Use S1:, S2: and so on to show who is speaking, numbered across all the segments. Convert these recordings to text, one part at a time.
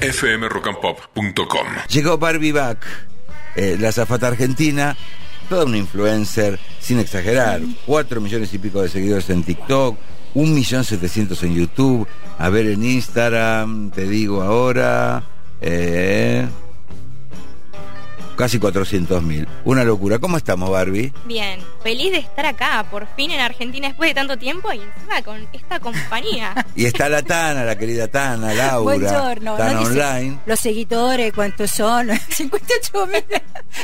S1: fmrockandpop.com.
S2: Llegó Barbie Back, eh, la zafata argentina, toda una influencer, sin exagerar, 4 millones y pico de seguidores en TikTok, un millón setecientos en YouTube, a ver en Instagram, te digo ahora, eh, casi 400 mil. Una locura. ¿Cómo estamos, Barbie?
S3: Bien, feliz de estar acá, por fin en Argentina después de tanto tiempo y encima con esta compañía.
S2: Y está la Tana, la querida Tana, Laura.
S4: Buongiorno.
S2: Tana
S4: No dice
S2: online.
S4: Los seguidores, ¿cuántos son? 58 mil.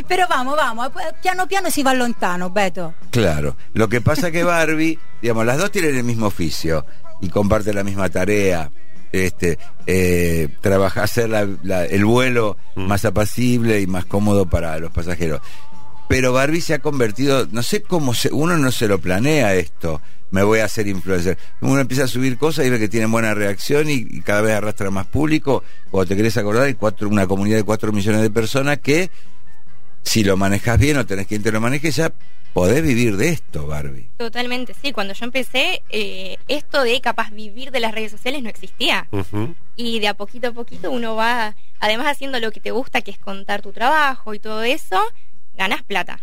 S4: Pero vamos, vamos, piano piano si va lontano, Beto.
S2: Claro. Lo que pasa que Barbie, digamos, las dos tienen el mismo oficio y comparten la misma tarea. Este, eh, trabajar, hacer la- la- el vuelo más apacible y más cómodo para los pasajeros. Pero Barbie se ha convertido, no sé cómo se, uno no se lo planea esto. Me voy a hacer influencer. Uno empieza a subir cosas y ve que tienen buena reacción y, y cada vez arrastra más público. Cuando te querés acordar, hay cuatro, una comunidad de cuatro millones de personas que, si lo manejas bien o tenés quien te lo maneje, ya podés vivir de esto, Barbie.
S3: Totalmente, sí. Cuando yo empecé, eh, esto de capaz vivir de las redes sociales no existía. Y de a poquito a poquito uno va, además haciendo lo que te gusta, que es contar tu trabajo y todo eso, ganas plata.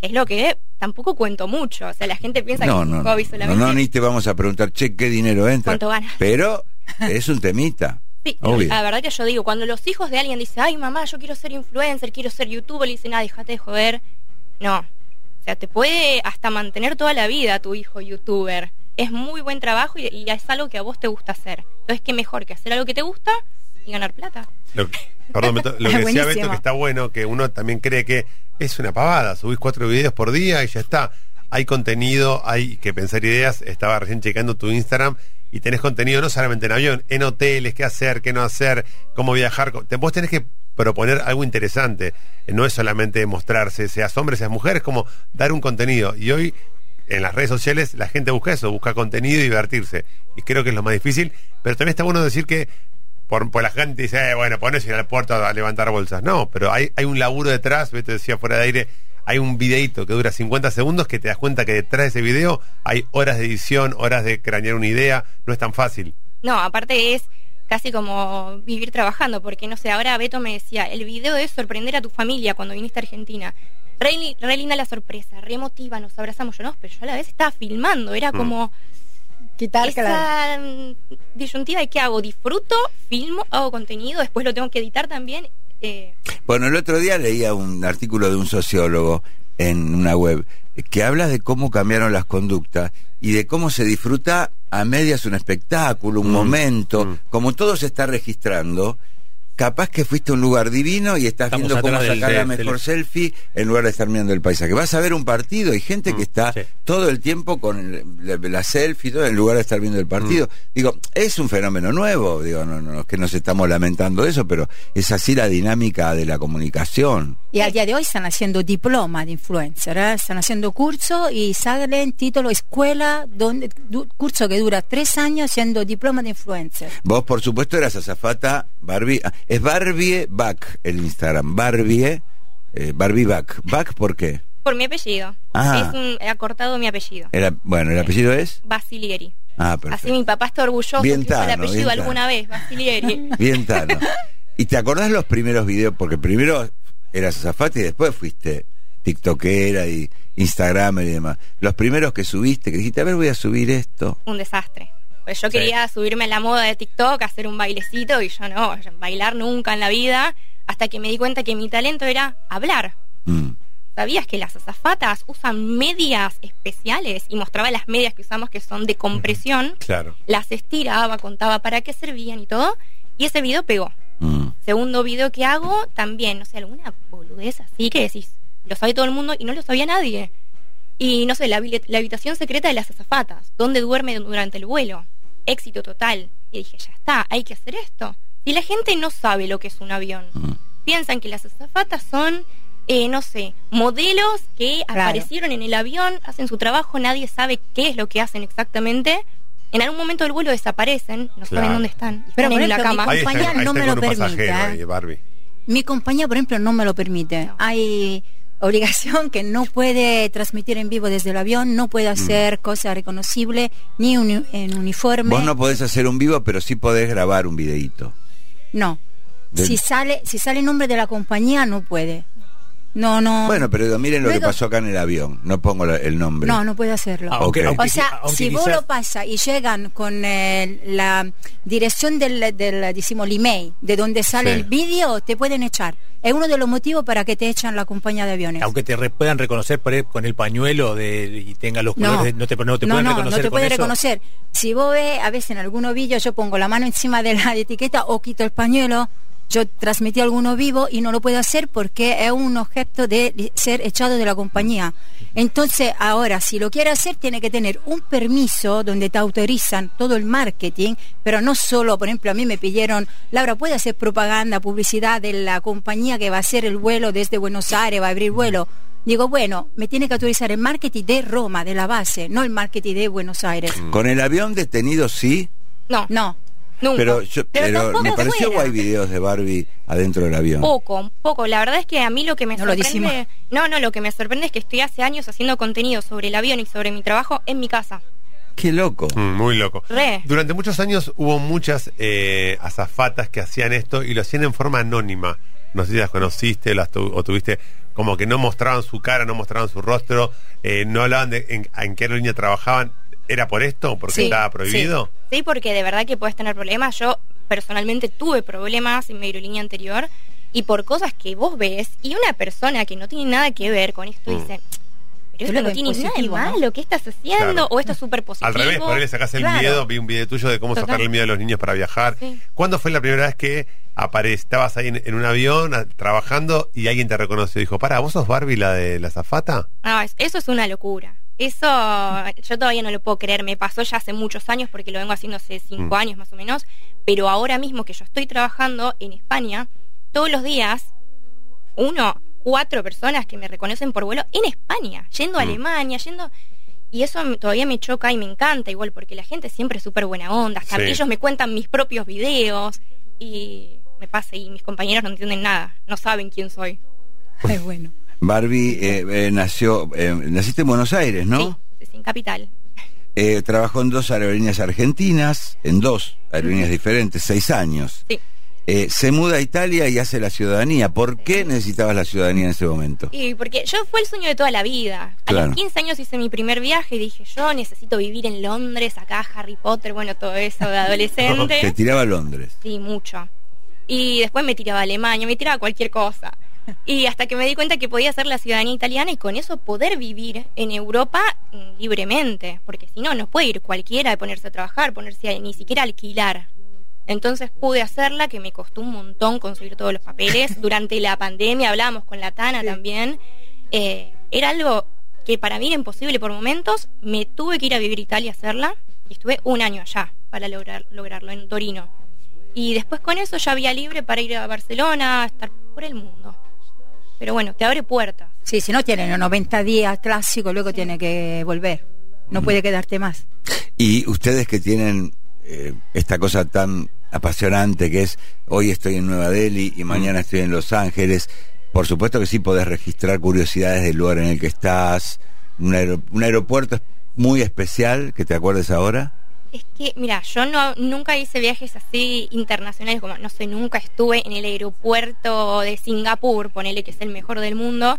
S3: Que es lo que tampoco cuento mucho. O sea, la gente piensa
S2: No,
S3: que es
S2: no,
S3: un
S2: no,
S3: hobby
S2: no,
S3: solamente.
S2: no, ni te vamos a preguntar, che, ¿qué dinero entra?
S3: ¿Cuánto ganas?
S2: Pero es un temita.
S3: Sí,
S2: Obvio.
S3: la verdad que yo digo, cuando los hijos de alguien dicen, ay mamá, yo quiero ser influencer, quiero ser youtuber, le dicen, ah, déjate de joder. No. O sea, te puede hasta mantener toda la vida tu hijo youtuber. Es muy buen trabajo y, y es algo que a vos te gusta hacer. Entonces, qué mejor que hacer algo que te gusta y ganar plata.
S5: Lo, perdón, Beto, lo que decía. Beto que está bueno, que uno también cree que es una pavada, subís cuatro videos por día y ya está. Hay contenido, hay que pensar ideas. Estaba recién checando tu Instagram y tenés contenido no solamente en avión, en hoteles, qué hacer, qué no hacer, cómo viajar. Vos tenés que proponer algo interesante. No es solamente mostrarse, seas hombre, seas mujer, es como dar un contenido. Y hoy en las redes sociales la gente busca eso, busca contenido y divertirse. Y creo que es lo más difícil. Pero también está bueno decir que por, por la gente dice, eh, bueno, pones ir al puerto a levantar bolsas. No, pero hay, hay un laburo detrás, Beto decía fuera de aire, hay un videito que dura 50 segundos que te das cuenta que detrás de ese video hay horas de edición, horas de cranear una idea, no es tan fácil.
S3: No, aparte es casi como vivir trabajando, porque no sé, ahora Beto me decía, el video es sorprender a tu familia cuando viniste a Argentina. Re, re linda la sorpresa, re emotiva, nos abrazamos yo, no, pero yo a la vez estaba filmando, era como
S4: ¿Qué tal?
S3: esa mm, disyuntiva de qué hago, disfruto, filmo, hago contenido, después lo tengo que editar también. eh,
S2: Bueno, el otro día leía un artículo de un sociólogo en una web que habla de cómo cambiaron las conductas y de cómo se disfruta a medias un espectáculo, un
S5: Mm,
S2: momento,
S5: mm.
S2: como todo se está registrando. Capaz que fuiste a un lugar divino y estás
S6: Estamos
S2: viendo cómo
S6: del-
S2: sacar la mejor
S6: del-
S2: selfie en lugar de estar mirando el paisaje. Vas a ver un partido y gente que está
S6: sí.
S2: todo el tiempo con el- la, la selfie y todo en lugar de estar viendo el partido. Digo, es un fenómeno nuevo, digo, no, no, no es que nos estamos lamentando de eso, pero es así la dinámica de la comunicación.
S4: Y al día de hoy están haciendo diploma de influencer, ¿eh? están haciendo curso y salen título escuela, donde, du- curso que dura tres años siendo diploma de influencer.
S2: Vos, por supuesto, eras azafata Barbie. ah, es Barbie Back el Instagram. Barbie, eh, Barbie Back. ¿Back por qué?
S3: por mi apellido.
S2: Ah.
S3: Es un, acortado mi apellido.
S2: Era, bueno, ¿el apellido es?
S3: Basilieri.
S2: Ah,
S3: Así
S2: perfecto.
S3: mi papá está orgulloso
S2: Bien
S3: que el apellido
S2: bien
S3: alguna
S2: tano.
S3: vez, Basilieri.
S2: Bien Tano. ¿Y te acordás los primeros videos? Porque primero eras azafata y después fuiste tiktokera y instagramer y demás. Los primeros que subiste, que dijiste, a ver, voy a subir esto.
S3: un desastre. Pues yo
S6: Sí.
S3: quería subirme a la moda de TikTok, hacer un bailecito y yo no, bailar nunca en la vida, hasta que me di cuenta que mi talento era hablar.
S2: Mm.
S3: ¿Sabías que las azafatas usan medias especiales? Y mostraba las medias que usamos que son de compresión.
S5: Claro.
S3: Las estiraba, contaba para qué servían y todo. Y ese video pegó.
S2: Mm.
S3: Segundo video que hago, también, no sé, alguna boludez así que decís, lo sabe todo el mundo y no lo sabía nadie. Y no sé, la, la habitación secreta de las azafatas, dónde duerme durante el vuelo. Éxito total. Y dije, ya está, hay que hacer esto. Si la gente no sabe lo que es un avión,
S2: Mm.
S3: piensan que las azafatas son, eh, no sé, modelos que
S4: Claro.
S3: aparecieron en el avión, hacen su trabajo, nadie sabe qué es lo que hacen exactamente. En algún momento del vuelo desaparecen, no
S5: Claro.
S3: saben dónde están, y
S4: Pero,
S3: están en la
S4: ejemplo, mi
S3: cama.
S5: Ahí está,
S4: compañía no me lo permite,
S5: ahí,
S4: ¿eh?
S5: Barbie.
S4: Mi compañía, por ejemplo, no me lo permite.
S3: No.
S4: Hay obligación que no puede transmitir en vivo desde el avión, no puede hacer cosas reconocibles, ni uni- en uniforme.
S2: Vos no podés hacer un vivo, pero sí podés grabar un videíto.
S4: No.
S2: Del-
S4: Si sale, si sale el nombre de la compañía, no puede. No, no.
S2: Bueno, pero miren lo que pasó acá en el avión. No pongo la- el nombre.
S4: No, no puede hacerlo.
S1: Ah, Aunque,
S2: Ok.
S1: aunque
S4: o sea, si vos lo pasas y llegan con eh, la dirección del, del decimos, el email, de donde sale
S5: Sí.
S4: el vídeo, te pueden echar. Es uno de los motivos para que te echan la compañía de aviones.
S1: aunque te re- puedan reconocer por con el pañuelo de, y tenga los colores,
S4: No,
S1: de- no te, no te
S4: no,
S1: pueden
S4: no,
S1: reconocer
S4: no te
S1: con
S4: puede
S1: eso.
S4: reconocer. Si vos ves, a veces en algunos vídeos yo pongo la mano encima de la etiqueta o quito el pañuelo, yo transmití alguno vivo y no lo puedo hacer porque es un objeto de ser echado de la compañía. Entonces, ahora, si lo quiere hacer, tiene que tener un permiso donde te autorizan todo el marketing, pero no solo, por ejemplo, a mí me pidieron, Laura, ¿puede hacer propaganda, publicidad de la compañía que va a hacer el vuelo desde Buenos Aires, va a abrir vuelo? Digo, bueno, me tiene que autorizar el marketing de Roma, de la base, no el marketing de Buenos Aires.
S2: Con el avión detenido sí,
S3: No,
S4: No.
S3: Nunca.
S2: pero, yo,
S3: Pero
S2: pero
S3: tampoco
S2: me pareció
S3: fuera.
S2: guay videos de Barbie adentro del avión.
S3: Poco, poco. La verdad es que a mí lo que me
S4: No lo
S3: sorprende. no, no, lo que me sorprende es que estoy hace años haciendo contenido sobre el avión y sobre mi trabajo en mi casa.
S2: Qué loco.
S5: Mm, muy loco.
S3: Re.
S5: Durante muchos años hubo muchas eh, azafatas que hacían esto y lo hacían en forma anónima. No sé si las conociste las tu- o tuviste como que no mostraban su cara, no mostraban su rostro, eh, no hablaban de en, en qué aerolínea trabajaban. ¿Era por esto? ¿Porque
S3: Sí,
S5: estaba prohibido?
S3: Sí, porque de verdad que puedes tener problemas. Yo personalmente tuve problemas en mi aerolínea anterior y por cosas que vos ves y una persona que no tiene nada que ver con esto
S5: Mm.
S3: dice, pero esto
S4: lo
S3: no tiene nada de malo, ¿qué estás haciendo?
S5: Claro.
S3: O esto es súper positivo.
S5: Al revés, por ahí le sacás el
S3: Claro.
S5: miedo. Vi un video tuyo de cómo
S3: Total.
S5: sacar el miedo a los niños para viajar.
S3: Sí.
S5: ¿Cuándo fue la primera vez que apare- estabas ahí en, en un avión a- trabajando y alguien te reconoció? Dijo, para, ¿vos sos Barbie la de la zafata?
S3: No, es- eso es una locura. Eso yo todavía no lo puedo creer. Me pasó ya hace muchos años porque lo vengo haciendo hace cinco
S5: Mm.
S3: años más o menos. Pero ahora mismo que yo estoy trabajando en España, todos los días, uno, cuatro personas que me reconocen por vuelo en España, yendo a
S5: Mm.
S3: Alemania, yendo... Y eso todavía me choca y me encanta igual porque la gente siempre es súper buena onda. Hasta
S5: Sí.
S3: ellos me cuentan mis propios videos y me pasa y mis compañeros no entienden nada. No saben quién soy.
S4: Es bueno.
S2: Barbie eh, eh, nació, eh, naciste en Buenos Aires, ¿no?
S3: Sí, en Capital.
S2: Eh, trabajó en dos aerolíneas argentinas, en dos aerolíneas diferentes, seis años.
S3: Sí.
S2: Eh, se muda a Italia y hace la ciudadanía. ¿Por qué necesitabas la ciudadanía en ese momento?
S3: Y porque yo fue el sueño de toda la vida. A los 15 años hice mi primer viaje y dije, yo necesito vivir en Londres, acá Harry Potter, bueno, todo eso de
S2: Te
S3: adolescente.
S2: tiraba a Londres.
S3: sí, mucho. Y después me tiraba a Alemania, me tiraba a cualquier cosa. Y hasta que me di cuenta que podía hacer la ciudadanía italiana y con eso poder vivir en Europa mm, libremente. Porque si no, no puede ir cualquiera de ponerse a trabajar, ponerse a ni siquiera a alquilar. Entonces pude hacerla, que me costó un montón conseguir todos los papeles. Durante la pandemia hablábamos con la Tana también. Eh, era algo que para mí era imposible por momentos. Me tuve que ir a vivir a Italia a hacerla y estuve un año allá para lograr, lograrlo en Torino. Y después con eso ya había libre para ir a Barcelona, a estar por el mundo. Pero bueno, te abre puertas.
S4: Sí, si no tienen los 90 días clásicos, luego tiene que volver. No puede quedarte más.
S2: Y ustedes que tienen eh, esta cosa tan apasionante que es hoy estoy en Nueva Delhi y mañana estoy en Los Ángeles, por supuesto que sí podés registrar curiosidades del lugar en el que estás, un, un aeropuerto muy especial que te acuerdes ahora.
S3: Es que, mira, yo no, nunca hice viajes así internacionales, como no sé, nunca estuve en el aeropuerto de Singapur, ponele que es el mejor del mundo.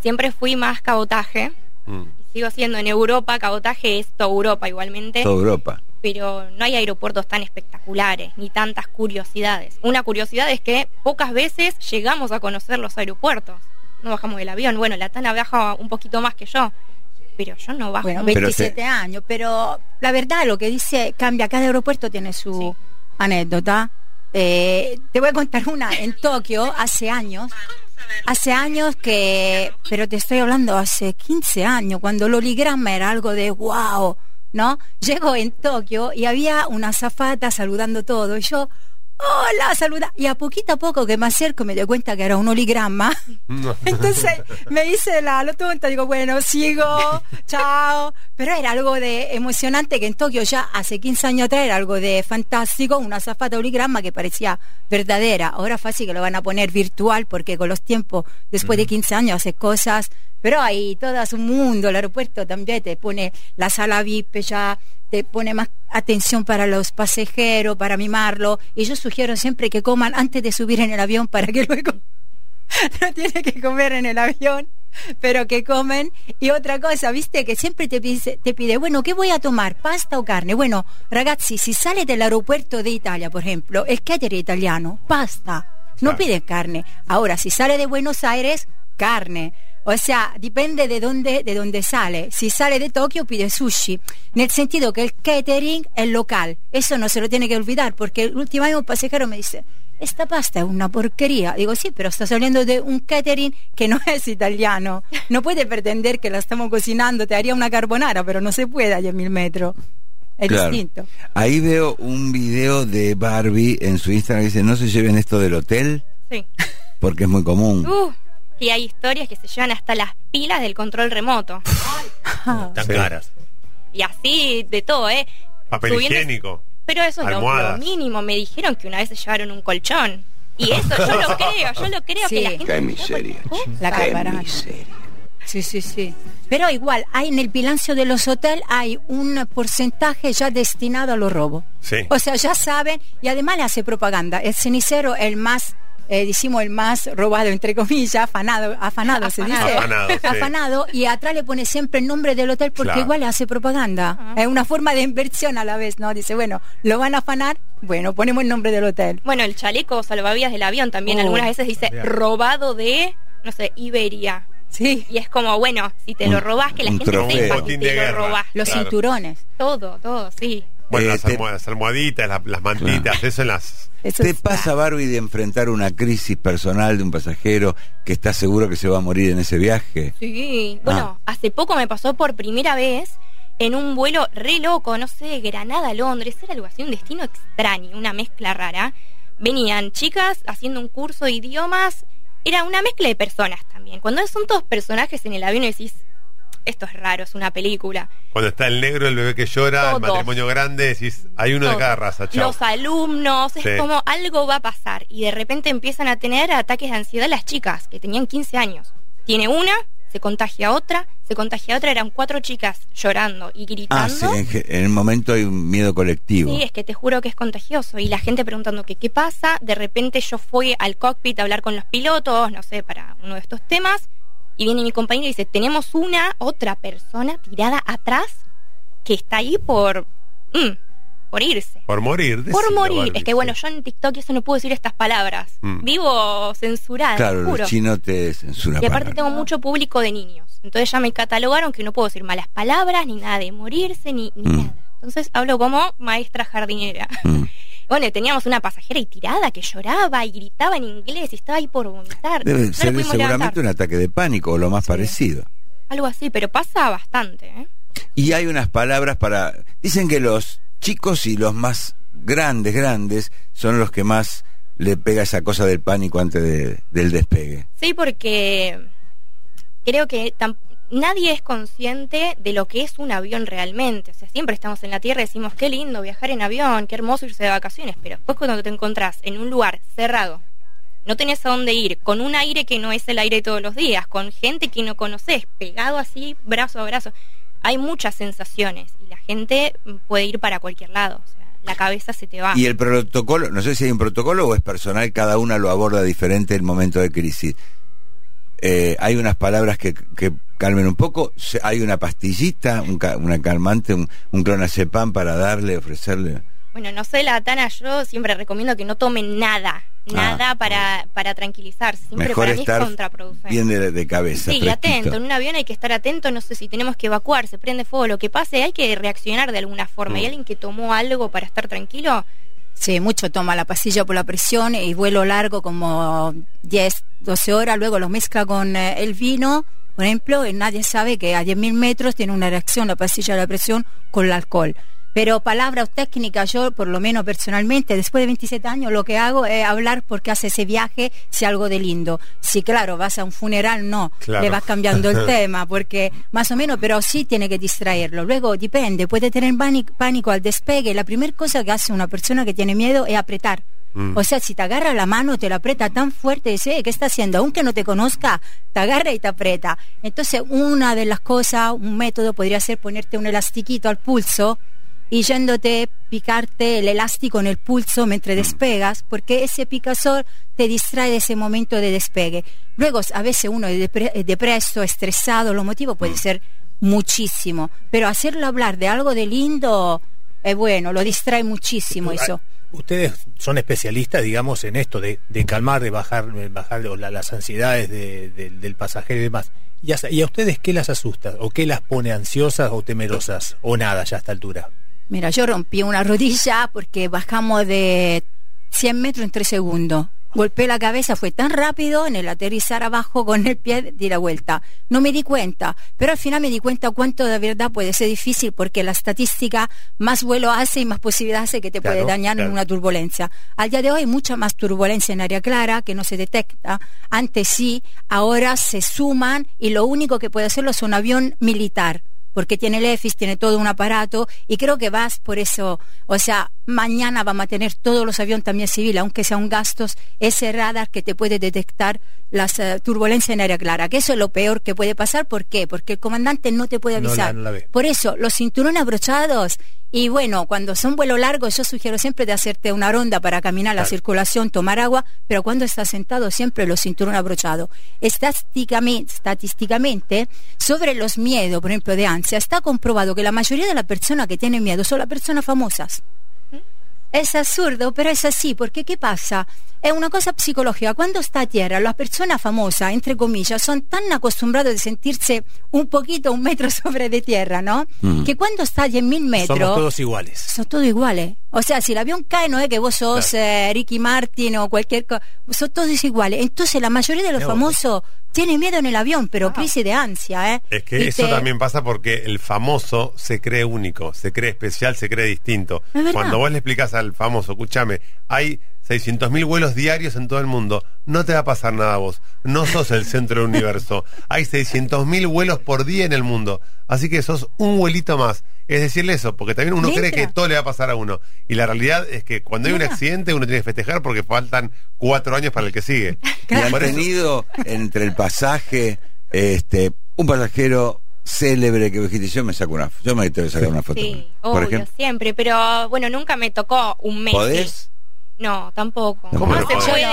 S3: Siempre fui más cabotaje.
S5: Mm.
S3: Sigo siendo en Europa, cabotaje es toda Europa igualmente.
S2: Toda Europa.
S3: pero no hay aeropuertos tan espectaculares ni tantas curiosidades. Una curiosidad es que pocas veces llegamos a conocer los aeropuertos. No bajamos del avión. Bueno, la Tana viaja un poquito más que yo, pero yo no bajo.
S4: Bueno,
S2: Pero
S4: 27
S2: te-
S4: años, pero la verdad lo que dice cambia, cada aeropuerto tiene su
S3: Sí.
S4: anécdota. Eh, te voy a contar una en Tokio hace años. Hace años que, pero te estoy hablando hace 15 años, cuando el holigrama era algo de wow, ¿no? Llego en Tokio y había una azafata saludando todo y yo, hola, saluda. Y a poquito a poco que me acerco me doy cuenta que era un holigrama.
S5: No.
S4: Entonces me hice la lo tonta, digo, bueno, sigo, chao. Pero era algo de emocionante que en Tokio ya hace 15 años atrás era algo de fantástico, una zafata holigrama que parecía verdadera. Ahora fácil que lo van a poner virtual porque con los tiempos, después de 15 años, hace cosas Pero hay todo un mundo, el aeropuerto también te pone la sala VIP ya, te pone más atención para los pasajeros, para mimarlo. Y yo sugiero siempre que coman antes de subir en el avión para que luego no tiene que comer en el avión, pero que comen. Y otra cosa, viste, que siempre te pide, te pide, bueno, ¿qué voy a tomar? ¿Pasta o carne? Bueno, ragazzi, si sale del aeropuerto de Italia, por ejemplo, el catering italiano, pasta, no pide carne. Ahora, si sale de Buenos Aires, carne. O sea, dipende de dónde, de dónde sale. Si sale de Tokio pide sushi. Nel sentido que el catering es local. Eso no se lo tiene que olvidar, porque el último año un pasajero me dice, esta pasta es una porquería. Digo, sí, pero está saliendo de un catering que no es italiano. No puede pretender que la estamos cocinando, te haría una carbonara, pero no se puede a 10.000 metros. Es
S2: Claro.
S4: distinto.
S2: Ahí veo un video de Barbie en su Instagram que dice, no se lleven esto del hotel
S3: Sí.
S2: porque es muy común.
S3: Uh, y hay historias que se llevan hasta las pilas del control remoto.
S1: Tan
S5: Sí.
S1: caras.
S3: Y así de todo, ¿eh?
S5: Papel
S3: Subiendo-
S5: higiénico.
S3: Pero eso es lo, mínimo. Me dijeron que una vez se llevaron un colchón. Y eso yo lo creo, yo lo creo
S4: Sí.
S3: que la gente...
S6: Qué miseria.
S4: La carbonara. Sí, sí, sí. Pero igual, hay en el bilancio de los hoteles hay un porcentaje ya destinado a los robos.
S5: Sí.
S4: O sea, ya saben, y además le hace propaganda. El cenicero, el más, eh, decimos, el más robado, entre comillas, afanado, afanado se dice.
S5: Afanado, sí.
S4: Afanado, y atrás le pone siempre el nombre del hotel porque
S5: Claro.
S4: igual le hace propaganda. Es una forma de inversión a la vez, ¿no? Dice, bueno, lo van a afanar, bueno, ponemos el nombre del hotel.
S3: Bueno, el chaleco salvavidas del avión también
S4: Oh.
S3: algunas veces dice
S1: Bien.
S3: robado de, no sé, Iberia.
S4: Sí.
S3: Y es como, bueno, si te lo robás, que la
S2: un
S3: gente sepa que te lo robás.
S4: Los
S5: Claro.
S4: cinturones.
S3: Todo, todo, sí.
S5: Bueno,
S2: Eh,
S5: las,
S2: te-
S5: las almohaditas, las, las mantitas, eso en las...
S4: Eso
S2: ¿Te
S4: es-
S2: pasa, Barbie, de enfrentar una crisis personal de un pasajero que está seguro que se va a morir en ese viaje?
S3: Sí, bueno, hace poco me pasó por primera vez en un vuelo re loco, no sé, Granada a Londres, era algo así, un destino extraño, una mezcla rara. Venían chicas haciendo un curso de idiomas, era una mezcla de personas también. Cuando son todos personajes en el avión y decís, esto es raro, es una película.
S5: Cuando está el negro, el bebé que llora, el matrimonio grande, decís, hay uno de cada raza, chao.
S3: Los alumnos, es
S5: Sí.
S3: como algo va a pasar y de repente empiezan a tener ataques de ansiedad las chicas que tenían 15 años. Tiene una, se contagia a otra, se contagia a otra, eran cuatro chicas llorando y
S2: Ah,
S3: gritando.
S2: sí, en, el momento hay un miedo colectivo.
S3: Sí, es que te juro que es contagioso. Y la gente preguntando que qué pasa. De repente yo fui al cockpit a hablar con los pilotos, no sé, para uno de estos temas. Y viene mi compañero y dice, tenemos una otra persona tirada atrás que está ahí por... mm, por irse.
S5: Por morir.
S3: Por morir.
S5: Barbie,
S3: es que bueno, yo en TikTok eso no puedo decir estas palabras.
S5: Mm.
S3: Vivo censurada,
S2: claro,
S3: juro.
S2: los chinos te censuran.
S3: Y aparte
S2: para-
S3: tengo mucho público de niños. Entonces ya me catalogaron que no puedo decir malas palabras, ni nada de morirse, ni, ni
S2: Mm.
S3: nada. Entonces hablo como maestra jardinera. Bueno, teníamos una pasajera y tirada que lloraba y gritaba en inglés y estaba ahí por vomitar.
S2: Debe
S3: no
S2: ser seguramente
S3: levantar.
S2: un ataque de pánico o lo más parecido.
S3: Algo así, pero pasa bastante. ¿eh?
S2: Y hay unas palabras para... Dicen que los chicos y los más grandes, grandes, son los que más le pega esa cosa del pánico antes de- del despegue.
S3: Sí, porque creo que nadie es consciente de lo que es un avión realmente. O sea, siempre estamos en la Tierra y decimos, qué lindo viajar en avión, qué hermoso irse de vacaciones, pero después cuando te encontrás en un lugar cerrado, no tenés a dónde ir, con un aire que no es el aire todos los días, con gente que no conoces, pegado así, brazo a brazo, hay muchas sensaciones y la gente puede ir para cualquier lado. O sea, la cabeza se te va.
S2: Y el protocolo, no sé si hay un protocolo o es personal, cada una lo aborda diferente en el momento de crisis. Eh, hay unas palabras que calmen un poco, hay una pastillita, un ca- una calmante, un, un clonazepam para darle, ofrecerle.
S3: Bueno, no sé, la Tana, yo siempre recomiendo que no tomen nada, nada
S2: Ah.
S3: para, para tranquilizarse. Siempre
S2: Mejor
S3: para mí
S2: estar
S3: es contraproducente.
S2: bien de, de cabeza.
S3: sí, y
S2: fresquito.
S3: atento. En un avión hay que estar atento. No sé si tenemos que evacuar, se prende fuego, lo que pase, hay que reaccionar de alguna forma.
S2: Mm.
S3: ¿Hay alguien que tomó algo para estar tranquilo?
S4: Sí, mucho toma la pastilla por la presión y vuelo largo como 10, 12 horas, luego lo mezcla con eh, el vino, por ejemplo, y nadie sabe que a 10.000 metros tiene una reacción la pastilla de la presión con el alcohol. Pero palabras o técnicas, yo por lo menos personalmente, después de 27 años, lo que hago es hablar porque hace ese viaje, si algo de lindo. Si claro, vas a un funeral, no,
S5: Claro.
S4: le vas cambiando el tema, porque más o menos, pero sí tiene que distraerlo. Luego depende, puede tener pánico, pánico al despegue. La primera cosa que hace una persona que tiene miedo es apretar.
S5: Mm.
S4: O sea, si te agarra la mano, te la aprieta tan fuerte, dice, "Eh, ¿qué está haciendo? Aunque no te conozca, te agarra y te aprieta. Entonces, una de las cosas, un método podría ser ponerte un elastiquito al pulso y yéndote picarte el elástico en el pulso mientras despegas, porque ese picazor te distrae de ese momento de despegue. Luego, a veces uno es depre- es depreso, estresado, los motivos puede ser muchísimo, pero hacerlo hablar de algo de lindo es bueno, lo distrae muchísimo eso.
S1: Ustedes son especialistas, digamos, en esto de, calmar, de bajar, de bajar la- las ansiedades de- de- del pasajero y demás. ¿Y a, ¿Y a ustedes qué las asusta? ¿O qué las pone ansiosas o temerosas? ¿O nada ya a esta altura?
S4: Mira, yo rompí una rodilla porque bajamos de 100 metros en 3 segundos. Golpeé la cabeza, fue tan rápido en el aterrizar abajo con el pie di la vuelta. No me di cuenta, pero al final me di cuenta cuánto de verdad puede ser difícil porque la estadística más vuelo hace y más posibilidad hace que te
S1: Claro,
S4: puede dañar
S1: claro.
S4: en una turbulencia. Al día de hoy hay mucha más turbulencia en área clara que no se detecta. Antes sí, ahora se suman y lo único que puede hacerlo es un avión militar porque tiene el EFIS, tiene todo un aparato y creo que vas por eso, o sea, mañana vamos a tener todos los aviones también civiles, aunque sean gastos, ese radar que te puede detectar las eh, turbulencias en área clara, que eso es lo peor que puede pasar, ¿por qué? Porque el comandante no te puede
S1: No la-
S4: avisar.
S1: no la.
S4: Por eso, los cinturones abrochados y bueno, cuando son vuelos largos, yo sugiero siempre de hacerte una ronda para caminar la circulación, tomar agua, pero cuando estás sentado siempre los cinturones abrochados. Estadísticamente, estadísticamente, sobre los miedos, por ejemplo, de ansia, está comprobado que la mayoría de las personas que tienen miedo son las personas famosas. Es absurdo, pero es así, porque ¿qué pasa? Es una cosa psicológica. Cuando está a tierra, las personas famosas, entre comillas, son tan acostumbrados de sentirse un poquito, un metro sobre de tierra, ¿no?
S2: Mm.
S4: Que cuando está a 10.000 metros
S1: Somos todos iguales.
S4: son todos iguales. O sea, si el avión cae, no es que vos sos eh, Ricky Martin o cualquier cosa. Son todos iguales. Entonces, la mayoría de los famosos tienen miedo en el avión, pero crisis de ansia, ¿eh?
S5: Es que
S4: Y
S5: eso
S4: te-
S5: también pasa porque el famoso se cree único, se cree especial, se cree distinto. Cuando vos le explicás al famoso, escúchame, hay 600.000 vuelos diarios en todo el mundo, no te va a pasar nada a vos, no sos el centro del universo, hay 600.000 vuelos por día en el mundo, así que sos un vuelito más. Es decirle eso, porque también uno cree que todo le va a pasar a uno. Y la realidad es que cuando hay un accidente uno tiene que festejar porque faltan cuatro años para el que sigue.
S2: Y han tenido entre el pasaje, este, un pasajero célebre que dijiste, yo me saco una, yo me tengo que sacar una foto.
S3: Sí,
S2: Por
S3: obvio,
S2: ejemplo,
S3: siempre, pero bueno, nunca me tocó un mes.
S2: ¿podés?
S3: No, tampoco.
S2: ¿Cómo
S3: no
S2: no
S3: se puede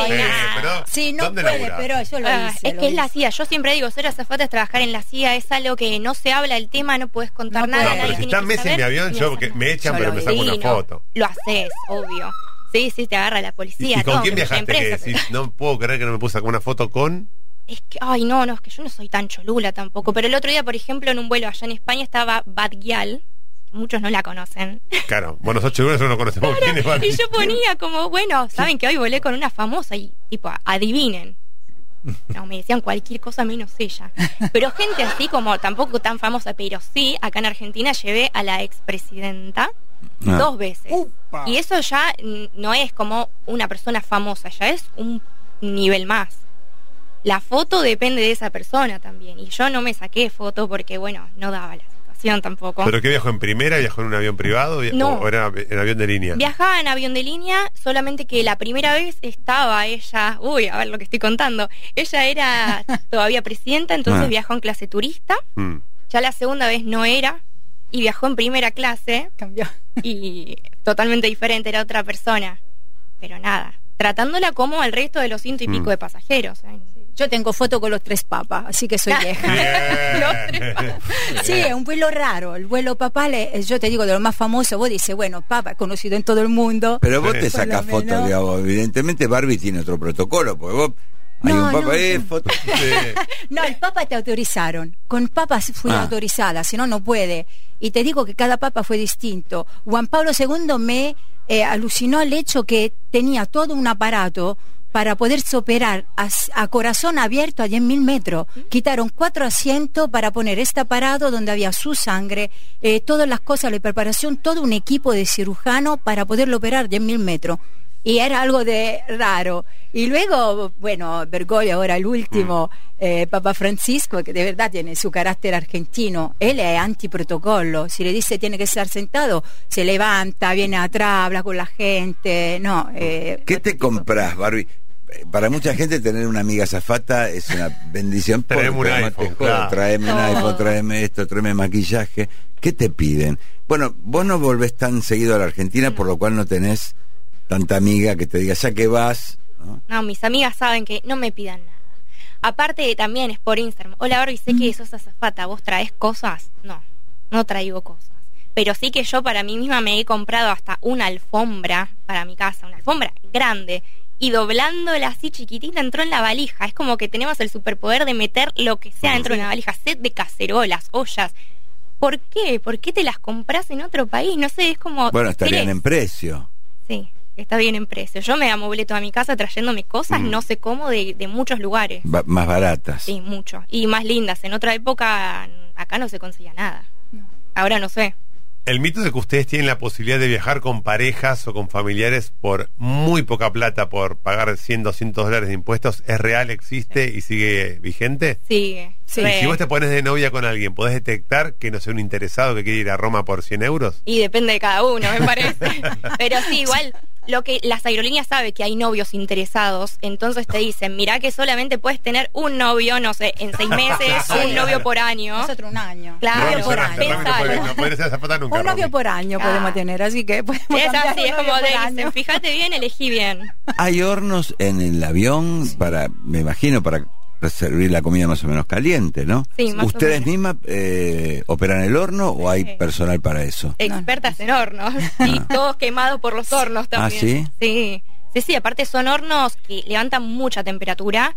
S5: pero-
S4: Sí, no
S5: ¿Dónde
S4: puede, pero yo lo
S3: Ah,
S4: hice.
S3: es
S4: lo
S3: que es la
S4: hice.
S3: CIA. Yo siempre digo, ser azafata es trabajar en la CIA, es algo que no se habla el tema, no puedes contar
S4: No
S3: nada.
S5: No, pero si
S3: tiene
S5: está
S3: que
S5: Messi en mi avión, yo que me echan,
S4: Yo
S5: pero
S4: lo
S5: me saco una
S3: no,
S5: foto.
S3: Lo haces, obvio. Sí, sí, te agarra la
S5: ¿Y,
S3: policía.
S5: y con
S3: todo,
S5: quién viajaste? Que decís, no puedo creer que no me puse a sacar una foto con.
S3: Es que, ay, no, no, es que yo no soy tan cholula tampoco. Pero el otro día, por ejemplo, en un vuelo allá en España estaba Bad Gyal. Muchos no la conocen.
S5: Claro, bueno, nosotros nosotros no conocemos quién es Barbie.
S3: Y yo ponía como, bueno, saben que hoy volé con una famosa y tipo, adivinen. No, me decían cualquier cosa menos ella. Pero gente así como, tampoco tan famosa, pero sí, acá en Argentina llevé a la expresidenta
S2: Ah.
S3: dos veces. Y eso ya no es como una persona famosa, ya es un nivel más. La foto depende de esa persona también. Y yo no me saqué foto porque, bueno, no daba la tampoco.
S5: ¿Pero qué viajó en primera? ¿Viajó en un avión privado?
S3: No.
S5: ¿O era en avión de línea?
S3: Viajaba en avión de línea, solamente que la primera vez estaba ella, uy, a ver lo que estoy contando, ella era todavía presidenta, entonces
S2: Ah.
S3: viajó en clase turista,
S5: Mm.
S3: ya la segunda vez no era, y viajó en primera clase,
S4: Cambió.
S3: y totalmente diferente, era otra persona, pero nada, tratándola como el resto de los ciento y pico
S5: Mm.
S3: de pasajeros. ¿eh?
S4: Yo tengo foto con los tres papas, así que soy vieja.
S3: Los tres papas.
S4: Sí, es un vuelo raro. El vuelo papal, es- yo te digo, de lo más famoso, vos dices, bueno, papa es conocido en todo el mundo.
S2: Pero vos te sacas fotos,
S4: menos.
S2: digamos. Evidentemente Barbie tiene otro protocolo, porque vos hay
S4: No,
S2: un papá,
S4: no,
S2: eh,
S4: no.
S2: foto.
S5: Sí.
S4: No, el papa te autorizaron. Con papas fui
S2: Ah.
S4: autorizada, si no, no puede. Y te digo que cada papa fue distinto. Juan Pablo II me eh, alucinó el hecho que tenía todo un aparato para poderse operar a, a corazón abierto a 10.000 metros. Quitaron cuatro asientos para poner este aparato donde había su sangre, eh, todas las cosas, la preparación, todo un equipo de cirujano para poderlo operar 10.000 metros. Y era algo de raro. Y luego, bueno, Bergoglio ahora el último, eh, Papa Francisco, que de verdad tiene su carácter argentino, él es antiprotocolo, si le dice tiene que estar sentado, se levanta, viene atrás, habla con la gente, no. eh,
S2: ¿Qué te compras, Barbie? Para mucha gente tener una amiga zafata es una bendición.
S5: Traeme un iPhone, claro.
S2: Tráeme un iPhone, tráeme esto, tráeme maquillaje. ¿Qué te piden? Bueno, vos no volvés tan seguido a la Argentina, por lo cual no tenés tanta amiga que te diga, ya que vas, ¿no?
S3: No, mis amigas saben que no me pidan nada. Aparte también es por Instagram. Hola Barbie, sé que sos azafata, ¿vos traes cosas? No, no traigo cosas. Pero sí que yo para mí misma me he comprado hasta una alfombra para mi casa, una alfombra grande. Y doblándola así chiquitita entró en la valija. Es como que tenemos el superpoder de meter lo que sea dentro de una valija. Set de cacerolas, ollas. ¿Por qué? ¿Por qué te las compras en otro país? No sé, es como...
S2: Bueno, estarían en precio.
S3: Sí, está bien en precio. Yo me amoblé toda mi casa trayéndome cosas,
S2: Mm.
S3: no sé cómo, de, de muchos lugares.
S2: ba- más baratas.
S3: Sí, mucho. Y más lindas. En otra época acá no se conseguía nada. Ahora no sé.
S5: El mito de que ustedes tienen la posibilidad de viajar con parejas o con familiares por muy poca plata, por pagar 100, 200 dólares de impuestos, ¿es real, existe y sigue vigente?
S3: Sigue.
S4: Sí.
S3: Re.
S5: Si vos te pones de novia con alguien, ¿podés detectar que no sea un interesado que quiere ir a Roma por 100 euros?
S3: Y depende de cada uno, me parece. Pero sí, igual lo que las aerolíneas saben que hay novios interesados, entonces te dicen, mirá que solamente puedes tener un novio, no sé, en seis meses, un novio por año.
S4: nosotros un año.
S3: Claro,
S4: novio por año.
S5: Rami no puede-
S3: Pensalo.
S5: no podría ser zapata nunca.
S4: Un novio por año
S3: Ah.
S4: podemos tener, así que podemos
S3: Es así, es como
S4: por
S3: dicen,
S4: año.
S3: fíjate bien, elegí bien.
S2: Hay hornos en el avión para, me imagino, para servir la comida más o menos caliente, ¿no?
S3: Sí, más o
S2: ¿Ustedes
S3: menos.
S2: mismas eh, operan el horno o hay
S3: Sí.
S2: personal para eso?
S3: expertas en hornos y todos quemados por los hornos también.
S2: Ah, ¿sí?
S3: Sí, sí, sí, aparte son hornos que levantan mucha temperatura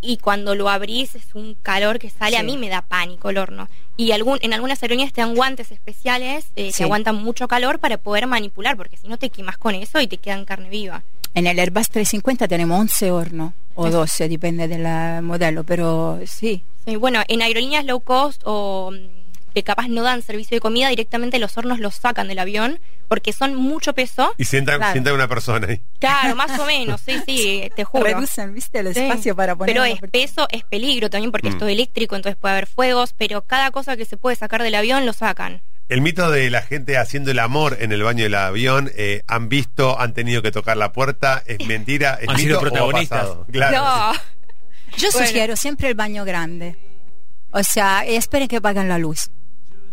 S3: y cuando lo abrís es un calor que sale, a mí me da pánico el horno. Y algún, en algunas aerolíneas te dan guantes especiales eh,
S4: Sí.
S3: que aguantan mucho calor para poder manipular, porque si no te quemas con eso y te quedan carne viva.
S4: En el Airbus 350 tenemos 11 hornos, o
S3: Eso.
S4: 12, depende del modelo, pero sí.
S3: Sí, bueno, en aerolíneas low cost o mm, que capaz no dan servicio de comida, directamente los hornos los sacan del avión porque son mucho peso.
S5: Y sientan,
S4: Claro.
S5: sientan una persona ahí.
S3: Claro, más o menos, sí, sí, te juro.
S4: Reducen, ¿viste? El
S3: Sí.
S4: espacio para poner.
S3: Pero es peso, es peligro también porque
S5: Mm.
S3: esto es eléctrico, entonces puede haber fuegos, pero cada cosa que se puede sacar del avión lo sacan.
S5: El mito de la gente haciendo el amor en el baño del avión, eh, han visto, han tenido que tocar la puerta, es mentira, es
S1: Han
S5: mito
S1: sido
S5: o ha
S1: protagonistas.
S5: Claro.
S3: No,
S4: Yo
S3: Bueno.
S4: sugiero siempre el baño grande. O sea, esperen que apaguen la luz.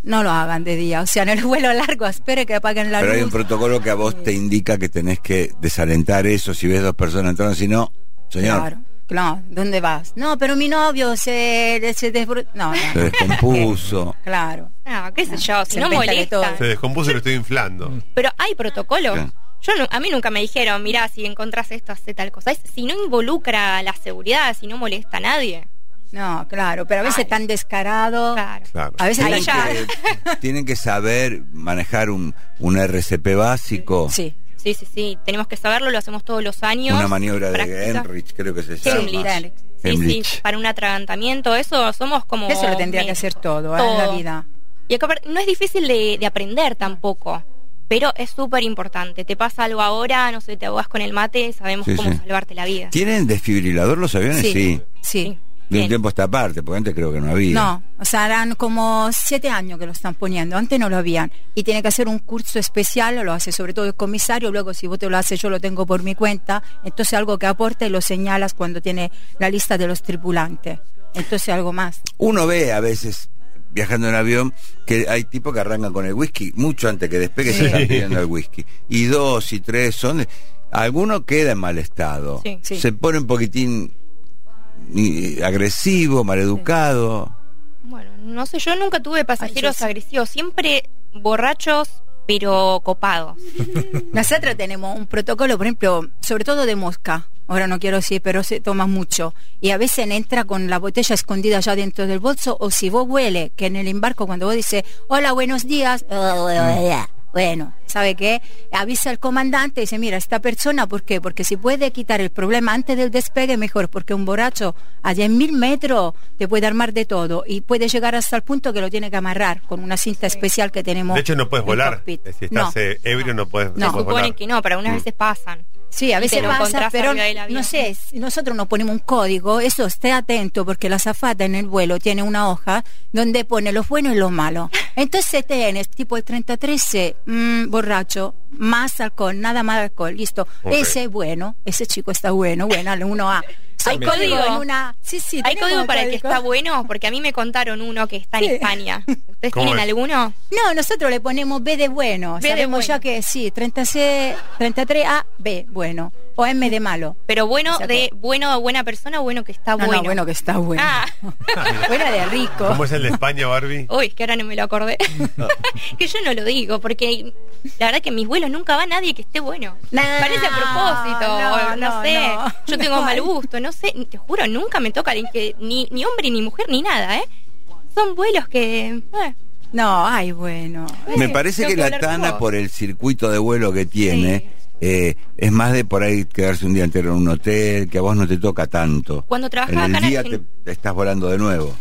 S4: No lo hagan de día. O sea, en el vuelo largo, esperen que apaguen la
S2: Pero hay un protocolo que a vos te indica que tenés que desalentar eso si ves dos personas entrando, si no, señor,
S4: Claro, claro. ¿Dónde vas? No, pero mi novio se, se No,
S2: se
S4: no.
S2: descompuso.
S4: claro.
S3: no, qué sé yo, si
S4: Se
S3: no molesta.
S5: Se descompuso y lo estoy inflando.
S3: Pero hay protocolo.
S2: Sí.
S3: Yo nu- a mí nunca me dijeron, mira, si encontrás esto, hace tal cosa. Es, si no involucra la seguridad, si no molesta a nadie.
S4: No, claro. Pero a veces
S3: Ay.
S4: tan descarado.
S3: Claro.
S5: Claro.
S4: A veces
S2: Tienen
S4: tan-
S2: que, tienen que saber manejar un, un RCP básico,
S4: Sí.
S3: Sí, sí, sí. Tenemos que saberlo, lo hacemos todos los años.
S2: una maniobra de. Enrich, creo que se llama.
S3: Sí, sí, para un atragantamiento, eso somos como...
S4: Eso lo tendría que hacer todo, ¿eh? en la vida.
S3: Y acá aparte, no es difícil de, de aprender tampoco, pero es súper importante. Te pasa algo ahora, no sé, te ahogas con el mate, sabemos
S2: Sí,
S3: cómo
S2: sí.
S3: salvarte la vida.
S2: ¿Tienen desfibrilador los aviones? Sí.
S4: Sí.
S2: De un tiempo a esta parte, porque antes creo que no había.
S4: No, o sea, eran como siete años que lo están poniendo, antes no lo habían. Y tiene que hacer un curso especial, lo hace sobre todo el comisario, luego si vos te lo haces yo lo tengo por mi cuenta, entonces algo que aporta y lo señalas cuando tiene la lista de los tripulantes. Entonces algo más.
S2: Uno ve a veces viajando en avión que hay tipos que arrancan con el whisky mucho antes que despegue se
S4: Sí.
S2: están pidiendo el whisky. Y dos y tres son... de- Alguno queda en mal estado.
S3: Sí.
S4: Sí.
S2: Se pone un poquitín agresivo, maleducado.
S3: Bueno, no sé, yo nunca tuve pasajeros
S4: Ay, yo sí.
S3: agresivos, siempre borrachos, pero copados.
S4: Nosotros tenemos un protocolo, por ejemplo, sobre todo de mosca. Ahora no quiero decir, pero se toma mucho. Y a veces entra con la botella escondida ya dentro del bolso. O si vos huele, que en el embarco cuando vos dices, hola, buenos días. Bueno, ¿sabe qué? Avisa al comandante y dice, mira, esta persona, ¿por qué? Porque si puede quitar el problema antes del despegue, mejor. Porque un borracho a 10.000 metros te puede armar de todo. Y puede llegar hasta el punto que lo tiene que amarrar con una cinta especial que tenemos.
S5: De hecho, no puedes volar. Si
S4: No.
S5: estás eh, ebrio, no puedes,
S4: No.
S5: no puedes volar.
S3: que no, pero algunas
S5: Mm.
S3: veces pasan.
S4: Sí, a veces pasa, pero no sé, si nosotros nos ponemos un código, eso esté atento porque la zafata en el vuelo tiene una hoja donde pone los buenos y los malos. Entonces tienes tipo el 33 mm, borracho, más alcohol, nada más alcohol, listo. Ese es bueno, ese chico está bueno, bueno, el 1A.
S3: Hay código.
S4: en una... Sí, sí,
S3: ¿Hay código para el que está bueno? Porque a mí me contaron uno que está en
S4: Sí.
S3: España. ¿Ustedes
S5: ¿Cómo
S3: tienen
S5: es?
S3: alguno?
S4: No, nosotros le ponemos B de bueno.
S3: B de
S4: Sabemos
S3: bueno.
S4: ya que sí, 36, 33A, B, bueno. O M de malo.
S3: Pero bueno
S4: O sea
S3: de bueno, buena persona o bueno que está
S4: No,
S3: bueno.
S4: no, bueno que está bueno.
S3: Ah.
S4: bueno de rico.
S5: ¿Cómo es el de España, Barbie?
S3: Uy, es que ahora no me lo acordé. que yo no lo digo, porque la verdad que en mis vuelos nunca va nadie que esté bueno.
S4: No,
S3: Parece a propósito,
S4: no,
S3: no,
S4: no,
S3: sé.
S4: no.
S3: yo tengo
S4: No
S3: mal
S4: hay.
S3: gusto, no sé. Te juro, nunca me toca alguien que ni, ni hombre, ni mujer, ni nada, ¿eh? Son vuelos que... eh,
S4: No, ay, bueno.
S2: Me
S3: Eh,
S2: parece
S3: tengo
S2: que
S3: que
S2: la Tana,
S3: vos.
S2: por el circuito de vuelo que tiene,
S3: Sí.
S2: Eh, es más de por ahí quedarse un día entero en un hotel, que a vos no te toca tanto.
S3: Cuando trabajaba
S2: en
S3: acá
S2: el
S3: en
S2: día te,
S3: Argen-
S2: te estás volando de nuevo.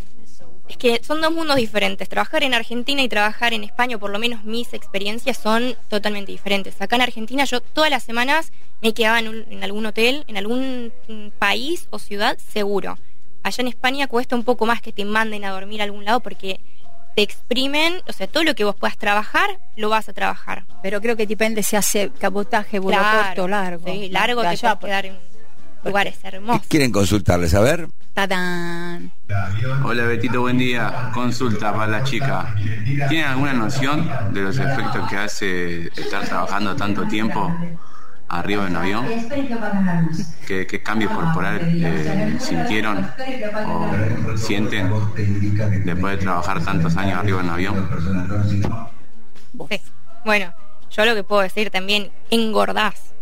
S3: Es que son dos mundos diferentes. Trabajar en Argentina y trabajar en España, o por lo menos mis experiencias, son totalmente diferentes. Acá en Argentina yo todas las semanas me quedaba en, un- en algún hotel, en algún mm, país o ciudad seguro. Allá en España cuesta un poco más que te manden a dormir a algún lado porque te exprimen, o sea, todo lo que vos puedas trabajar, lo vas a trabajar.
S4: Pero creo que depende si hace cabotaje, vuelo
S3: Claro,
S4: corto o largo.
S3: Sí, largo te
S4: allá,
S3: puedes quedar en lugares
S2: ¿Qué
S3: hermosos.
S2: quieren consultarles? A ver.
S4: Tadán.
S6: Hola Betito, buen día. Consulta para la chica. ¿Tiene alguna noción de los efectos que hace estar trabajando tanto tiempo arriba en avión? ¿Qué, qué cambios corporales eh, sintieron o sienten después de trabajar tantos años arriba en avión?
S3: Bueno, yo lo que puedo decir también, engordás.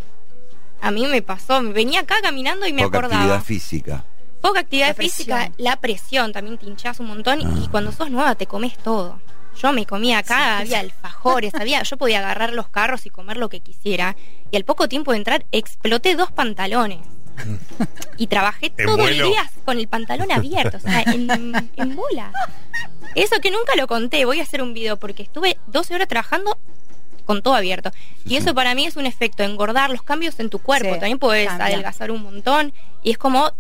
S3: A mí me pasó, me venía acá caminando y me
S2: Poca
S3: acordaba.
S2: actividad física.
S3: Poca actividad
S4: La
S3: física, la presión, también te hinchás un montón
S2: Ah.
S3: y cuando sos nueva te comes todo. Yo me comía acá, había alfajores, había, yo podía agarrar los carros y comer lo que quisiera. Y al poco tiempo de entrar exploté dos pantalones. Y trabajé
S5: ¿En
S3: todo
S5: vuelo?
S3: el día con el pantalón abierto, o sea, en, en bola. Eso que nunca lo conté, voy a hacer un video porque estuve 12 horas trabajando con todo abierto. Y eso para mí es un efecto, engordar los cambios en tu cuerpo.
S4: Sí,
S3: También puedes
S4: cambia.
S3: adelgazar un montón. Y es como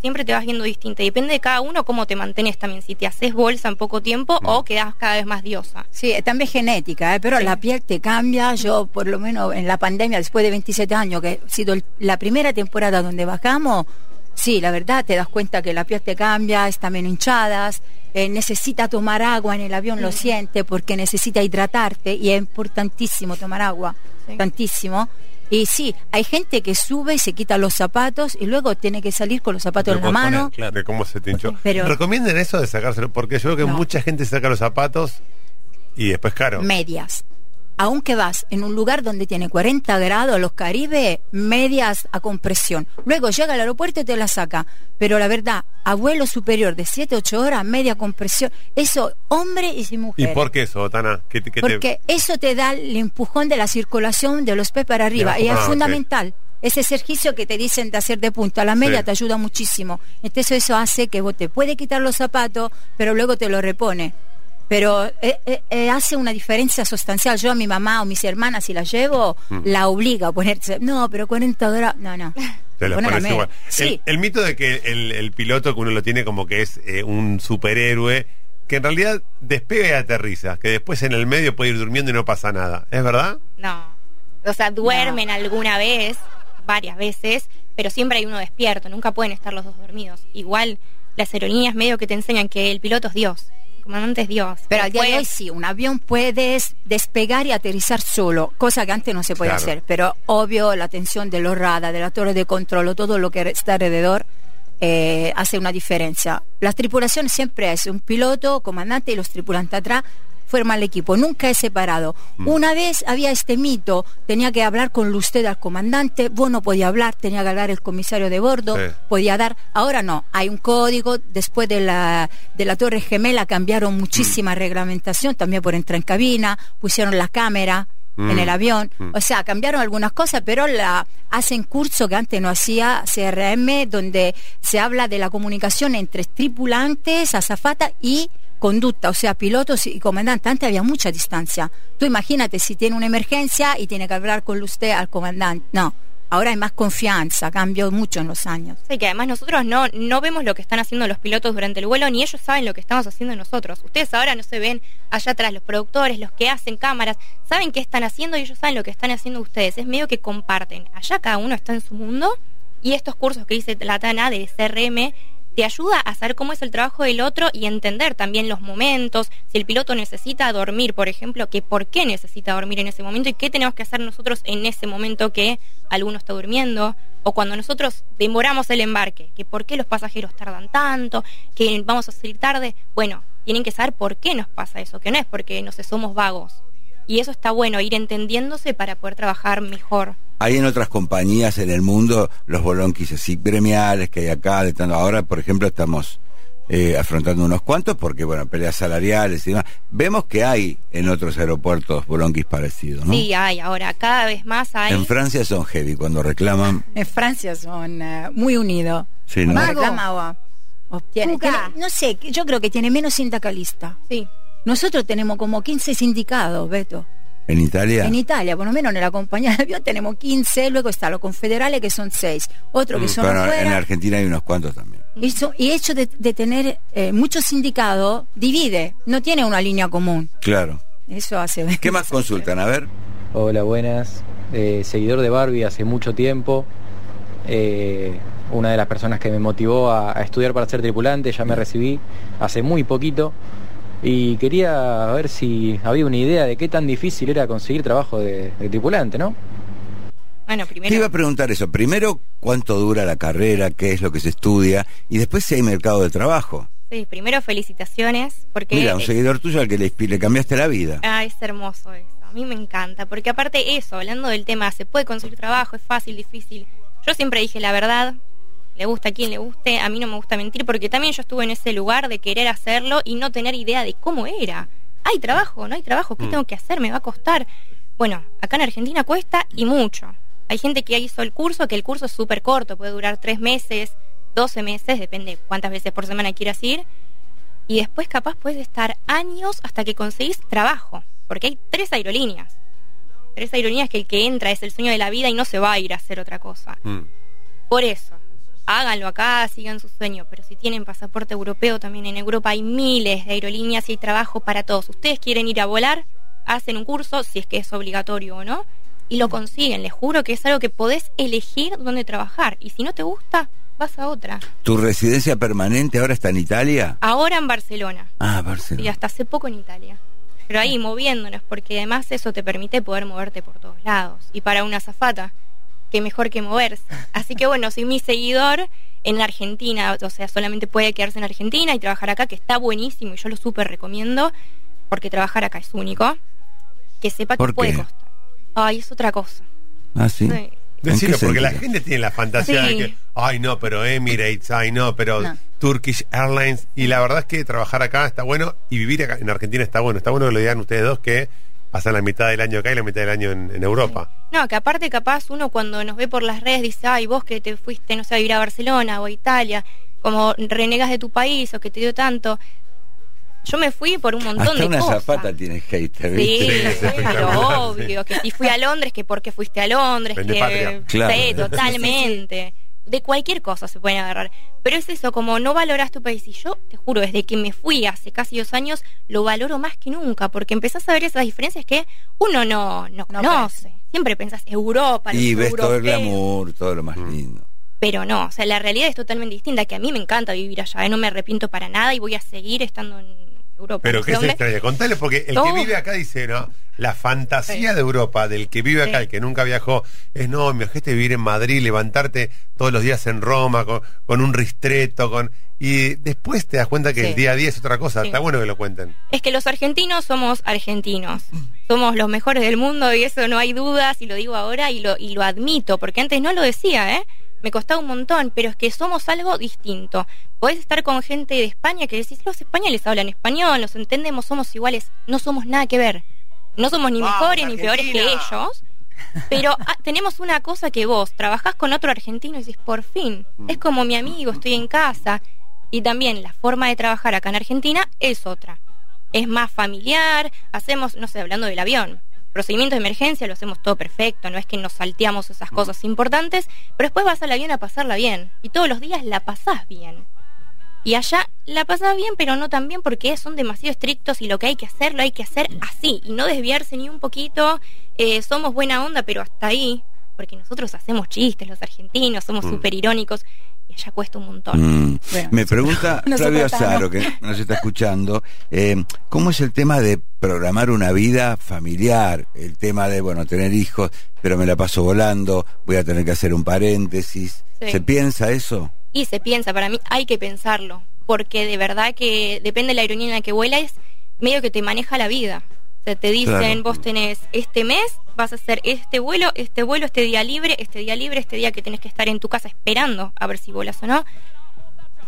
S3: siempre te vas viendo distinta. Depende de cada uno cómo te mantenés también. Si te haces bolsa en poco tiempo o quedas cada vez más diosa.
S4: Sí, también genética, ¿eh? pero
S3: Sí.
S4: la piel te cambia. Yo, por lo menos en la pandemia, después de 27 años, que ha sido el- la primera temporada donde bajamos, sí, la verdad te das cuenta que la piel te cambia, está menos hinchadas, eh, necesita tomar agua en el avión, lo siente, porque necesita hidratarte y es importantísimo tomar agua,
S3: Sí.
S4: tantísimo. Y sí, hay gente que sube y se quita los zapatos y luego tiene que salir con los zapatos en la mano.
S1: poner, claro.
S5: De cómo se te hinchó.
S4: Pero-
S5: ¿Recomienden eso de sacárselo? Porque yo veo que
S4: No.
S5: mucha gente saca los zapatos y después caro.
S4: medias. Aunque vas en un lugar donde tiene 40 grados, los Caribe, medias a compresión. Luego llega al aeropuerto y te la saca. Pero la verdad, a vuelo superior de 7, 8 horas, media compresión. Eso, hombre y
S5: ¿Y
S4: mujer.
S5: por qué eso, Tana? ¿Qué te-
S4: Porque eso te da el empujón de la circulación de los pies para arriba.
S5: Ya,
S4: y es
S5: ah,
S4: fundamental. Ese ejercicio que te dicen de hacer de punta, la media
S5: Sí.
S4: te ayuda muchísimo. Entonces eso hace que vos te puede quitar los zapatos, pero luego te lo repone. Pero eh, eh, eh, hace una diferencia sustancial. Yo a mi mamá o mis hermanas, si la llevo,
S5: Mm.
S4: la obliga a ponerse. No, pero 40 grados. No, no.
S5: Igual.
S4: Sí.
S5: El, el mito de que el, el piloto que uno lo tiene como que es eh, un superhéroe, que en realidad despega y aterriza, que después en el medio puede ir durmiendo y no pasa nada. ¿Es verdad?
S3: No. O sea, duermen alguna vez, varias veces, pero siempre hay uno despierto. Nunca pueden estar los dos dormidos. Igual las aerolíneas medio que te enseñan que el piloto es Dios. Comandante es Dios.
S4: Pero al día de hoy sí, un avión puedes despegar y aterrizar solo, cosa que antes no se podía
S5: Claro.
S4: hacer. Pero obvio, la tensión de los radar, de la torre de control, o todo lo que está alrededor, eh, hace una diferencia. La tripulación siempre es un piloto, comandante y los tripulantes atrás. Forman el equipo, nunca es separado.
S5: Mm.
S4: Una vez había este mito, tenía que hablar con usted al comandante, vos no podía hablar, tenía que hablar el comisario de bordo,
S5: Sí.
S4: podía dar. Ahora no, hay un código. Después de la, de la Torre Gemela cambiaron muchísima reglamentación, también por entrar en cabina, pusieron la cámara en
S5: Mm.
S4: el avión.
S5: Mm.
S4: O sea, cambiaron algunas cosas, pero la hacen curso que antes no hacía CRM, donde se habla de la comunicación entre tripulantes, azafata y conducta, o sea, pilotos y comandantes. Antes había mucha distancia. Tú imagínate si tiene una emergencia y tiene que hablar con usted al comandante. No. ahora hay más confianza, cambió mucho en los años.
S3: Sí, que además nosotros no, no vemos lo que están haciendo los pilotos durante el vuelo, ni ellos saben lo que estamos haciendo nosotros. Ustedes ahora no se ven allá atrás, los productores, los que hacen cámaras, saben qué están haciendo y ellos saben lo que están haciendo ustedes. Es medio que comparten. Allá cada uno está en su mundo y estos cursos que dice la Tana de CRM te ayuda a saber cómo es el trabajo del otro y entender también los momentos, si el piloto necesita dormir, por ejemplo, que por qué necesita dormir en ese momento y qué tenemos que hacer nosotros en ese momento que alguno está durmiendo, o cuando nosotros demoramos el embarque, que por qué los pasajeros tardan tanto, que vamos a salir tarde, bueno, tienen que saber por qué nos pasa eso, que no es porque no somos vagos. Y eso está bueno, ir entendiéndose para poder trabajar mejor.
S2: Hay en otras compañías en el mundo los bolonquis así gremiales que hay acá. De tanto, ahora, por ejemplo, estamos eh, afrontando unos cuantos porque, bueno, peleas salariales y demás. Vemos que hay en otros aeropuertos bolonquis parecidos, ¿no?
S3: Sí, hay. Ahora, cada vez más hay.
S2: En Francia son heavy cuando reclaman.
S4: En Francia son eh, muy unidos.
S2: Sí, ¿no?
S4: Reclama o tiene- no sé, yo creo que tiene menos sindicalista.
S3: Sí.
S4: Nosotros tenemos como 15 sindicados, Beto.
S2: En Italia.
S4: En Italia, por lo menos en la compañía de avión tenemos 15, luego están los confederales que son 6, otros que son
S2: Bueno, en. Argentina hay unos cuantos también.
S3: Mm.
S4: Y, eso- y hecho de, de tener eh, muchos sindicados divide, no tiene una línea común.
S2: Claro.
S4: Eso hace.
S2: ¿Qué más consultan? A ver.
S7: Hola, buenas. Eh, seguidor de Barbie hace mucho tiempo. Eh, una de las personas que me motivó a, a estudiar para ser tripulante, ya me recibí hace muy poquito. Y quería ver si había una idea de qué tan difícil era conseguir trabajo de, de tripulante, ¿no?
S3: Bueno,
S2: Te iba
S3: primero.
S2: a preguntar eso. Primero, ¿cuánto dura la carrera? ¿Qué es lo que se estudia? Y después si hay mercado de trabajo.
S3: Sí, primero felicitaciones. Porque
S2: Mira, un
S3: es-
S2: seguidor tuyo al que le, le cambiaste la vida.
S3: Ah, es hermoso eso. A mí me encanta. Porque aparte eso, hablando del tema, se puede conseguir trabajo, es fácil, difícil. Yo siempre dije la verdad. Le gusta a quien le guste. A mí no me gusta mentir porque también yo estuve en ese lugar de querer hacerlo y no tener idea de cómo era. Hay trabajo, no hay trabajo. ¿Qué tengo que hacer? ¿Me va a costar? Bueno, acá en Argentina cuesta y mucho. Hay gente que hizo el curso, que el curso es súper corto, puede durar tres meses, 12 meses, depende cuántas veces por semana quieras ir. Y después capaz puedes estar años hasta que conseguís trabajo, porque hay tres aerolíneas. Tres aerolíneas que el que entra es el sueño de la vida y no se va a ir a hacer otra cosa.
S5: Mm.
S3: Por eso, háganlo acá, sigan su sueño, pero si tienen pasaporte europeo, también en Europa hay miles de aerolíneas y hay trabajo para todos. Ustedes quieren ir a volar, hacen un curso, si es que es obligatorio o no, y lo consiguen. Les juro que es algo que podés elegir dónde trabajar. Y si no te gusta, vas a otra.
S2: ¿Tu residencia permanente ahora está en Italia?
S3: Ahora en Barcelona.
S2: Ah,
S3: Y
S2: Barcelona.
S3: hasta hace poco en Italia. Pero ahí moviéndonos, porque además eso te permite poder moverte por todos lados. Y para una azafata, que mejor que moverse. Así que bueno, soy mi seguidor en Argentina, o sea, solamente puede quedarse en Argentina y trabajar acá, que está buenísimo y yo lo súper recomiendo, porque trabajar acá es único. Que sepa que
S2: ¿Por
S3: puede
S2: qué?
S3: costar. Ay, es otra cosa.
S2: Ah, sí.
S3: Sí.
S5: Decilo,
S2: qué
S5: porque la gente tiene la fantasía
S3: Sí.
S5: de que, ay no, pero Emirates, ay no, pero
S4: No.
S5: Turkish Airlines. Y la verdad es que trabajar acá está bueno y vivir acá en Argentina está bueno. Está bueno que lo digan ustedes dos que pasan la mitad del año acá y la mitad del año en, en Europa.
S3: No, que aparte capaz uno cuando nos ve por las redes dice, ay, vos que te fuiste, no sé, a vivir a Barcelona o a Italia, como renegas de tu país o que te dio tanto. Yo me fui por un montón
S2: Hasta
S3: de
S2: una
S3: cosas.
S2: zapata tiene hater,
S3: Sí,
S2: ¿viste?
S5: Sí, es
S3: pero
S5: espectacular,
S3: obvio, que si fui a Londres, que porque fuiste a Londres,
S5: Vende
S3: que
S5: patria.
S2: Claro.
S3: sí, totalmente. De cualquier cosa se pueden agarrar. Pero es eso, como no valoras tu país. Y yo, te juro, desde que me fui hace casi dos años, lo valoro más que nunca, porque empezás a ver esas diferencias que uno no, no
S4: No
S3: conoce. Siempre pensás Europa, los
S2: Y ves todo el glamour, todo lo más lindo.
S3: Pero no, o sea, la realidad es totalmente distinta, que a mí me encanta vivir allá, ¿eh? no me arrepiento para nada y voy a seguir estando en Europa.
S5: Pero que se extraña. Contale, porque el que vive acá dice, ¿no? La fantasía
S3: Sí.
S5: de Europa, del que vive acá,
S3: Sí.
S5: el que nunca viajó, es no, me imagínate vivir en Madrid, levantarte todos los días en Roma, con, con un ristreto, con. Y después te das cuenta que
S3: Sí.
S5: el día a día es otra cosa. Está bueno que lo cuenten.
S3: Es que los argentinos somos argentinos. Somos los mejores del mundo y eso no hay dudas y lo digo ahora y lo, y lo admito, porque antes no lo decía, ¿eh? Me costaba un montón, pero es que somos algo distinto. Podés estar con gente de España que decís, los españoles hablan español, los entendemos, somos iguales. No somos nada que ver. No somos ni
S5: Vamos,
S3: mejores ni peores que ellos. Pero ah, tenemos una cosa que vos trabajás con otro argentino y decís, por fin, es como mi amigo, estoy en casa. Y también la forma de trabajar acá en Argentina es otra. Es más familiar, hacemos, no sé, hablando del avión, procedimientos de emergencia lo hacemos todo perfecto, no es que nos salteamos esas cosas importantes, pero después vas al avión a pasarla bien. Y todos los días la pasás bien. Y allá la pasás bien, pero no tan bien porque son demasiado estrictos y lo que hay que hacer, lo hay que hacer así y no desviarse ni un poquito. Eh, somos buena onda, pero hasta ahí, porque nosotros hacemos chistes, los argentinos, somos súper irónicos y allá cuesta un montón.
S2: Mm.
S4: Bueno,
S2: Me pregunta Flavio. Azaro, que nos está escuchando, eh, ¿cómo es el tema de programar una vida familiar? El tema de, bueno, tener hijos, pero me la paso volando, voy a tener que hacer un paréntesis.
S3: Sí.
S2: ¿Se piensa eso?
S3: Y se piensa, para mí hay que pensarlo, porque de verdad que depende de la aerolínea en la que vuelas, medio que te maneja la vida. Sea, te dicen,
S2: Claro.
S3: vos tenés este mes, vas a hacer este vuelo, este vuelo, este día libre, este día libre, este día que tenés que estar en tu casa esperando a ver si volas o no.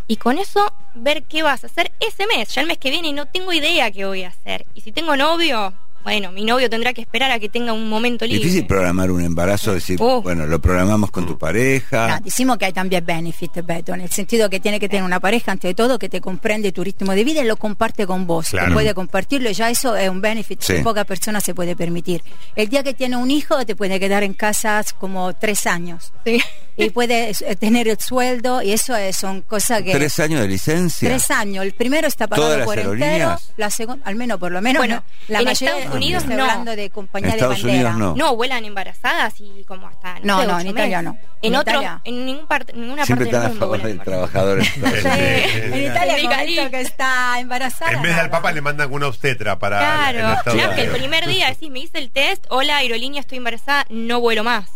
S3: Y con eso, ver qué vas a hacer ese mes, ya el mes que viene, y no tengo idea qué voy a hacer. Y si tengo novio, bueno, mi novio tendrá que esperar a que tenga un momento libre.
S2: Difícil programar un embarazo, decir,
S3: Oh.
S2: bueno, lo programamos con tu pareja.
S4: No, decimos que hay también benefit, Beto, en el sentido que tiene que tener una pareja, ante todo, que te comprende tu ritmo de vida y lo comparte con vos.
S5: Claro.
S4: Que puede compartirlo y ya eso es un benefit
S2: Sí.
S4: que poca persona se puede permitir. El día que tiene un hijo, te puede quedar en casa como tres años.
S3: Sí.
S4: Y puede eh, tener el sueldo y eso es- son cosas que...
S2: Tres años de licencia.
S4: Tres años. El primero está pagado
S2: ¿Todas las
S4: por entero. La segunda, al menos por lo menos.
S3: Bueno,
S4: no. la
S3: en
S4: mayoría
S3: Unidos no.
S4: hablando de
S2: En
S4: compañía de
S2: Estados
S4: bandera.
S2: Unidos no.
S3: No, vuelan embarazadas y como hasta
S4: No,
S3: sé,
S4: no, en Italia no.
S3: En,
S4: En
S3: otro,
S4: Italia-
S3: en ningún parte, ninguna
S2: Siempre
S3: parte
S2: están
S3: del
S2: a
S3: mundo
S2: favor
S3: vuelan
S2: del trabajador.
S4: En Italia,
S3: En
S4: el que está embarazada.
S5: En vez de al
S4: nada.
S5: Papa le mandan una obstetra para.
S3: Claro, claro, que el primer día decís, me hice el test, hola aerolínea, estoy embarazada, no vuelo más.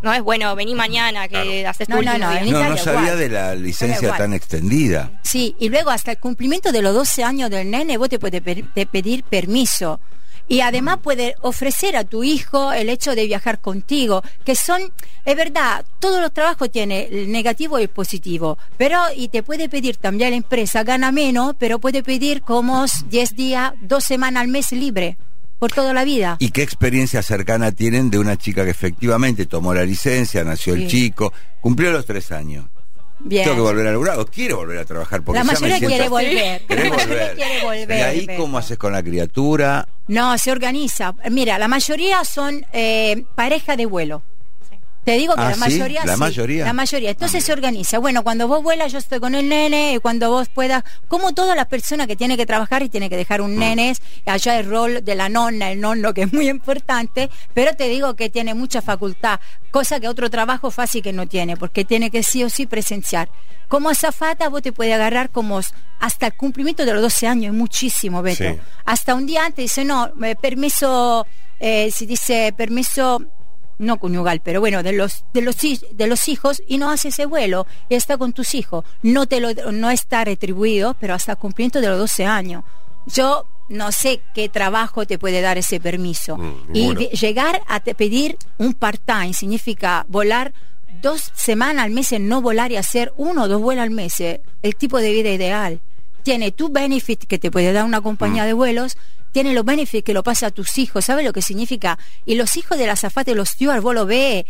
S3: No es bueno, vení mañana que haces tu
S4: No, no,
S3: último
S4: no,
S2: No, no sabía
S4: igual.
S2: de la licencia tan extendida.
S4: Sí, y luego hasta el cumplimiento de los 12 años del nene, vos te puedes pedir permiso. Y además puede ofrecer a tu hijo el hecho de viajar contigo, que son, es verdad, todos los trabajos tienen el negativo y el positivo, pero y te puede pedir también la empresa, gana menos, pero puede pedir como 10 días, dos semanas al mes libre, por toda la vida.
S2: ¿Y qué experiencia cercana tienen de una chica que efectivamente tomó la licencia, nació el chico, cumplió los tres años?
S4: Bien.
S2: Tengo que volver a laburar o quiero volver a trabajar porque
S4: La
S2: ya me
S4: mayoría
S2: siento-
S4: quiere volver.
S2: ¿Querés
S4: La mayoría
S2: volver?
S4: quiere volver,
S2: ¿Y ahí cómo haces con la criatura?
S4: No, se organiza. Mira, la mayoría son eh, pareja de vuelo. Te digo que
S2: Ah,
S4: la
S2: ¿sí?
S4: mayoría
S2: ¿La
S4: sí,
S2: mayoría?
S4: La mayoría. Entonces se organiza. Bueno, cuando vos vuelas, yo estoy con el nene, y cuando vos puedas, como todas las personas que tienen que trabajar y tienen que dejar
S2: Mm.
S4: un nene, allá el rol de la nonna, el nonno, que es muy importante, pero te digo que tiene mucha facultad, cosa que otro trabajo fácil que no tiene, porque tiene que sí o sí presenciar. Como azafata vos te puedes agarrar como hasta el cumplimiento de los 12 años, es muchísimo, Beto.
S5: Sí.
S4: Hasta un día antes dice, no, eh, permiso, eh, si dice permiso no conyugal, pero bueno, de los de los de los hijos y no hace ese vuelo y está con tus hijos. No te lo no está retribuido, pero hasta cumplimiento de los 12 años. Yo no sé qué trabajo te puede dar ese permiso.
S5: Mm,
S4: y llegar a te pedir un part-time significa volar dos semanas al mes en no volar y hacer uno o dos vuelos al mes. eh, El tipo de vida ideal. Tiene tu benefit que te puede dar una compañía de vuelos, tiene los benefits que lo pasa a tus hijos, ¿sabes lo que significa? Y los hijos de la azafata y los stewards, vos lo ves,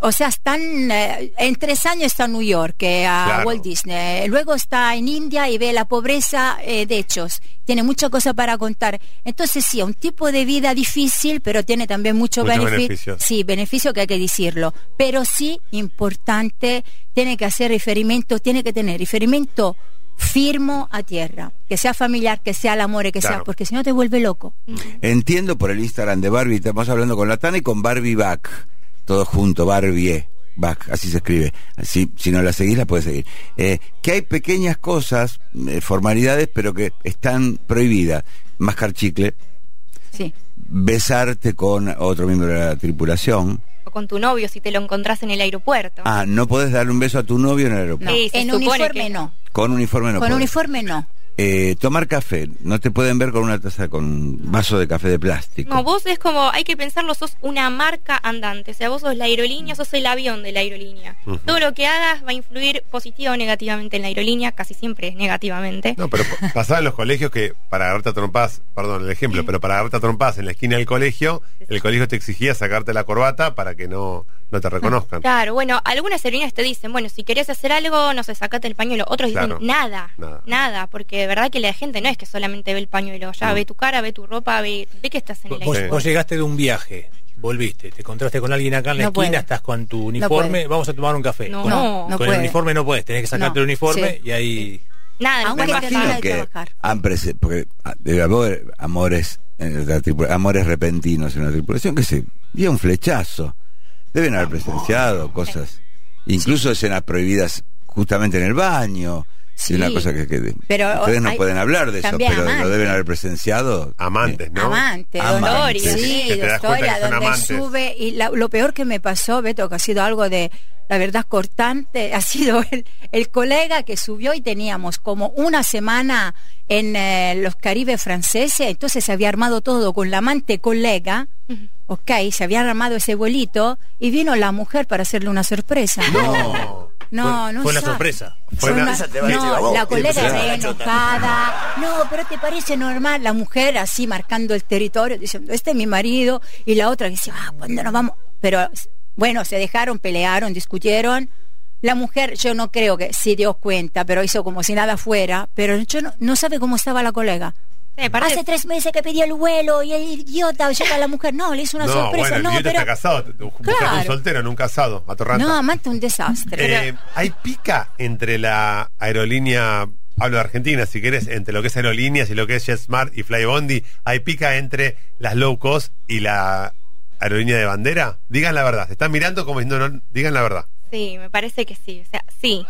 S4: o sea, están, eh, en tres años está en New York, eh, a
S5: Claro.
S4: Walt Disney. Luego está en India y ve la pobreza eh, de hechos. Tiene mucha cosa para contar. Entonces, sí, un tipo de vida difícil, pero tiene también mucho beneficio.
S5: beneficios.
S4: Sí, beneficio que hay que decirlo. Pero sí, importante, tiene que hacer referimiento, tiene que tener referimiento firmo a tierra. Que sea familiar, que sea el amor, que sea, porque si no te vuelve loco.
S2: Entiendo por el Instagram de Barbie, estamos hablando con Latana y con Barbie Back. Todo junto, Barbie Back, así se escribe. Así, si no la seguís, la puedes seguir. Eh, que hay pequeñas cosas, eh, formalidades, pero que están prohibidas. Mascar chicle,
S4: Sí.
S2: besarte con otro miembro de la tripulación.
S3: O con tu novio si te lo encontrás en el aeropuerto.
S2: Ah, no podés darle un beso a tu novio en el
S4: No,
S2: aeropuerto.
S3: Sí, se
S4: en uniforme
S3: que-
S4: no.
S2: Con uniforme no
S4: Con
S2: podés.
S4: uniforme no.
S2: Eh, tomar café, no te pueden ver con una taza, con un vaso de café de plástico.
S3: No, vos es como, hay que pensarlo, sos una marca andante. O sea, vos sos la aerolínea, sos el avión de la aerolínea. Todo lo que hagas va a influir positivo o negativamente en la aerolínea, casi siempre negativamente.
S5: No, pero pa- pasaba en los colegios que para agarrarte a trompas, perdón el ejemplo, pero para agarrarte a trompas en la esquina del colegio, el colegio te exigía sacarte la corbata para que no, no te reconozcan.
S3: Claro, bueno, algunas aerolíneas te dicen, bueno, si querés hacer algo, no sé, sacate el pañuelo. Otros
S5: Claro.
S3: dicen, nada,
S5: Nada.
S3: nada, porque de verdad que la gente no es que solamente ve el pañuelo, ya
S5: Mm.
S3: ve tu cara, ve tu ropa, ve, ve que estás en el
S1: Vos,
S3: aire.
S1: vos llegaste de un viaje, volviste, te encontraste con alguien acá en la
S4: No
S1: esquina,
S4: puede.
S1: estás con tu uniforme, vamos a tomar un café.
S3: No,
S1: Con-
S3: no,
S1: con el uniforme no puedes, tenés que sacarte
S4: No,
S1: el uniforme
S4: sí.
S1: y ahí...
S3: Nada, no
S4: Aunque
S3: puedes
S4: te
S3: hacer nada.
S4: de
S2: que
S4: trabajar.
S2: han porque ah, debe haber amores en la tripula- amores repentinos en la tripulación que se dio un flechazo deben haber presenciado cosas incluso escenas prohibidas justamente en el baño
S4: Sí.
S2: y una cosa que, que-
S4: Pero
S2: ustedes no
S4: hay-
S2: pueden hablar de eso pero lo deben haber presenciado
S5: Amantes, ¿no?
S4: Amante,
S2: Amantes.
S3: Historias.
S4: sí,
S5: Que te das cuenta
S4: historia donde
S5: amantes.
S4: sube y la- lo peor que me pasó, Beto, que ha sido algo de la verdad cortante, ha sido el, el colega que subió y teníamos como una semana en eh, los Caribes franceses, entonces se había armado todo con la amante colega, ok, se había armado ese vuelito y vino la mujer para hacerle una sorpresa.
S5: No.
S4: No,
S1: fue,
S4: no
S1: fue una
S4: sabe.
S1: sorpresa.
S5: Fue una-
S4: una-
S5: Esa te va a decir a
S4: no,
S5: vos.
S4: la colega enojada. No, pero te parece normal. La mujer así marcando el territorio, diciendo, este es mi marido. Y la otra que decía, ah, ¿cuándo nos vamos? Pero bueno, se dejaron, pelearon, discutieron. La mujer, yo no creo que se dio cuenta, pero hizo como si nada fuera. Pero yo no, no sabe cómo estaba la colega.
S3: Aparte-
S4: Hace tres meses que pedí el vuelo y el idiota llega la mujer. No, le hizo una
S5: no,
S4: sorpresa.
S5: bueno, el
S4: no,
S5: idiota
S4: pero.
S5: está casado. Buscate
S4: Claro.
S5: un soltero, no un casado, atorranta.
S4: No, amante un desastre.
S5: Eh, ¿Hay pica entre la aerolínea, hablo de Argentina, si querés, entre lo que es aerolíneas y lo que es JetSmart y Flybondi? ¿Hay pica entre las low cost y la aerolínea de bandera? Digan la verdad. Se están mirando como diciendo, no, digan la verdad.
S3: Sí, me parece que sí, o sea, sí.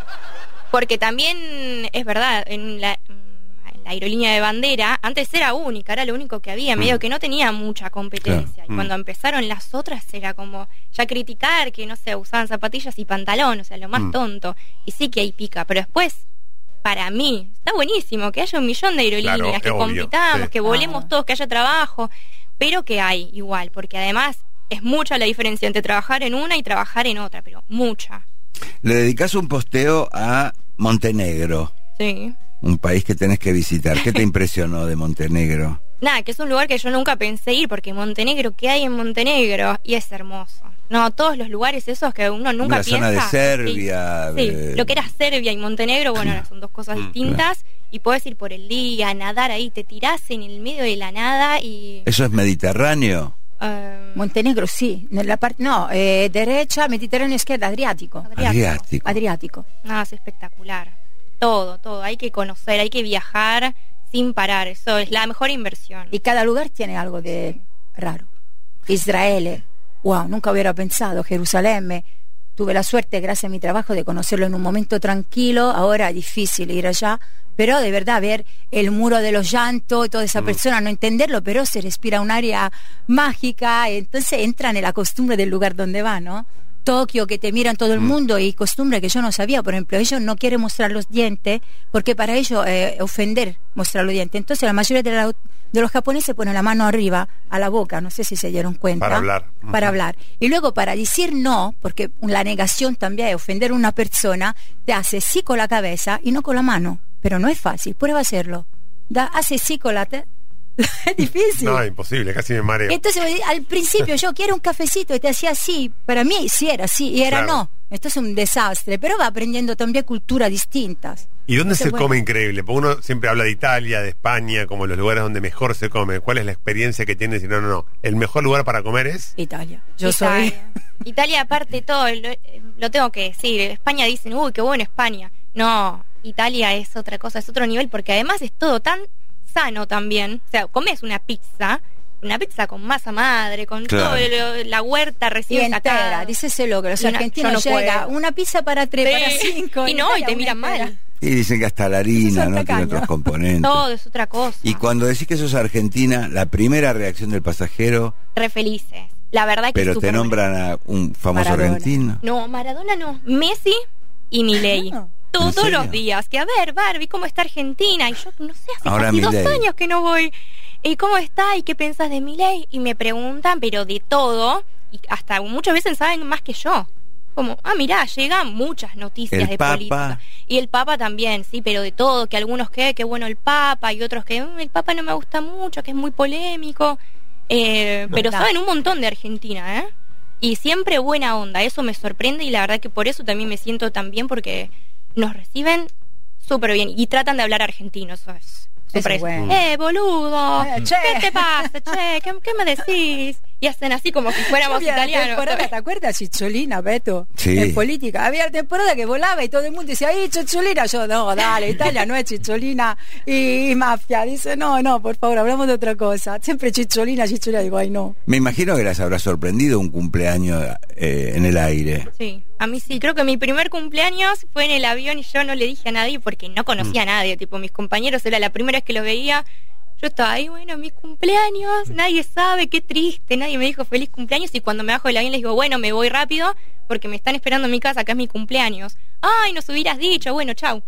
S3: Porque también es verdad, en la, la aerolínea de bandera, antes era única, era lo único que había, medio que no tenía mucha competencia.
S2: Claro.
S3: Y cuando empezaron las otras era como ya criticar que, no sé, usaban zapatillas y pantalón, o sea, lo más
S2: Mm.
S3: tonto. Y sí que hay pica, pero después, para mí, está buenísimo que haya un millón de aerolíneas,
S5: Claro,
S3: que
S5: obvio,
S3: compitamos,
S5: sí.
S3: que volemos
S4: Ah.
S3: todos, que haya trabajo, pero que hay igual, porque además es mucha la diferencia entre trabajar en una y trabajar en otra, pero mucha.
S2: le dedicas un posteo a Montenegro
S3: Sí.
S2: Un país que tenés que visitar ¿qué te impresionó de Montenegro?
S3: Nada, que es un lugar que yo nunca pensé ir, porque Montenegro, ¿qué hay en Montenegro? Y es hermoso. No, todos los lugares esos que uno nunca
S2: la
S3: piensa.
S2: zona de
S3: sí.
S2: Serbia
S3: Sí,
S2: de-
S3: lo que era Serbia y Montenegro, bueno, ahora son dos cosas
S5: Mm,
S3: distintas. Y puedes ir por el día, nadar ahí, te tirás en el medio de la nada y.
S2: eso es Mediterráneo
S3: eh,
S4: Montenegro sí, nella parte no, eh, derecha, Mediterráneo izquierda, Adriático.
S2: Adriático
S4: Adriático.
S3: No, es espectacular. Todo, todo. Hay que conocer, hay que viajar sin parar. Eso es la mejor inversión.
S4: Y cada lugar tiene algo de raro. Israel, wow, nunca hubiera pensado, Jerusalén, tuve la suerte, gracias a mi trabajo, de conocerlo en un momento tranquilo, ahora es difícil ir allá, pero de verdad ver el muro de los llantos toda esa persona, no entenderlo, pero se respira un área mágica, entonces entran en la costumbre del lugar donde va, ¿no? Tokio, que te miran todo el mundo y costumbre que yo no sabía, por ejemplo, ellos no quieren mostrar los dientes porque para ellos eh, ofender mostrar los dientes. Entonces la mayoría de, la- de los japoneses ponen la mano arriba a la boca, no sé si se dieron cuenta.
S5: Para hablar.
S4: Para hablar. Y luego para decir no, porque la negación también es ofender a una persona, te hace sí con la cabeza y no con la mano. Pero no es fácil, prueba a hacerlo. Da, hace sí con la... es difícil.
S5: No, imposible, casi me mareo.
S4: Entonces al principio yo quiero un cafecito y te hacía así, para mí sí era así y era
S5: Claro.
S4: no. Esto es un desastre, pero va aprendiendo también culturas distintas.
S5: ¿Y dónde
S4: Entonces,
S5: se
S4: bueno.
S5: come increíble? Porque uno siempre habla de Italia, de España, como los lugares donde mejor se come. ¿Cuál es la experiencia que tienes? Y no, no, no. El mejor lugar para comer es.
S4: Italia. Yo soy...
S3: Italia. Italia, aparte todo, lo, lo tengo que decir. España dicen, uy, qué bueno España. No, Italia es otra cosa, es otro nivel, porque además es todo tan sano también. O sea, comes una pizza, una pizza con masa madre, con
S2: Claro.
S3: todo lo- la huerta
S4: Y
S3: recién
S4: entera,
S3: sacada.
S4: díceselo que los
S3: una-
S4: argentinos
S3: no
S4: llega
S3: puedo.
S4: una pizza para tres,
S3: Sí.
S4: para cinco.
S3: Y no, y te miran
S4: entera.
S3: mal.
S2: y dicen que hasta la harina
S4: es
S2: no tiene otros componentes
S3: Todo es otra cosa.
S2: y cuando decís que sos argentina la primera reacción del pasajero
S3: Re felices. La verdad que
S2: pero
S3: es
S2: te nombran a un famoso
S4: Maradona.
S2: argentino
S3: No, Maradona no. Messi y Milei.
S4: Ah,
S3: Todos los días. Que a ver, Barbie, ¿cómo está Argentina? Y yo no sé, hace
S2: Ahora
S3: casi dos años que no voy. ¿Y cómo está? ¿Y qué pensás de Milei? Y me preguntan, pero de todo. Y hasta muchas veces saben más que yo. Como, ah, mirá, llegan muchas noticias
S2: El
S3: de
S2: Papa.
S3: política. Y el Papa también, sí, pero de todo. Que algunos que, qué bueno el Papa. Y otros que, "Mm, el Papa no me gusta mucho, que es muy polémico. Eh, pero saben un montón de Argentina, ¿eh? Y siempre buena onda, eso me sorprende y la verdad que por eso también me siento tan bien porque nos reciben súper bien y tratan de hablar argentino, eso es
S4: Eso
S3: es,
S4: bueno.
S3: Eh, boludo,
S4: che.
S3: ¿qué te pasa, che? ¿Qué, qué me decís? Y hacen así como si fuéramos
S4: Había
S3: italianos.
S4: temporada, ¿te acuerdas? Chicholina, Beto.
S2: Sí.
S4: En política. Había temporada que volaba y todo el mundo decía, ¡ay, Chicholina! Yo, no, dale, Italia no es Chicholina y, y mafia. Dice, no, no, por favor, hablamos de otra cosa. Siempre Chicholina, Chicholina. Digo, ay, no.
S2: Me imagino que las habrá sorprendido un cumpleaños eh, en el aire.
S3: Sí, a mí sí, creo que mi primer cumpleaños fue en el avión y yo no le dije a nadie porque no conocía a nadie, tipo mis compañeros era la primera vez que los veía. Yo estaba ahí, bueno, mis cumpleaños, nadie sabe, qué triste, nadie me dijo feliz cumpleaños y cuando me bajo del avión les digo, bueno, me voy rápido porque me están esperando en mi casa, acá es mi cumpleaños. Ay, nos hubieras dicho, bueno, chau.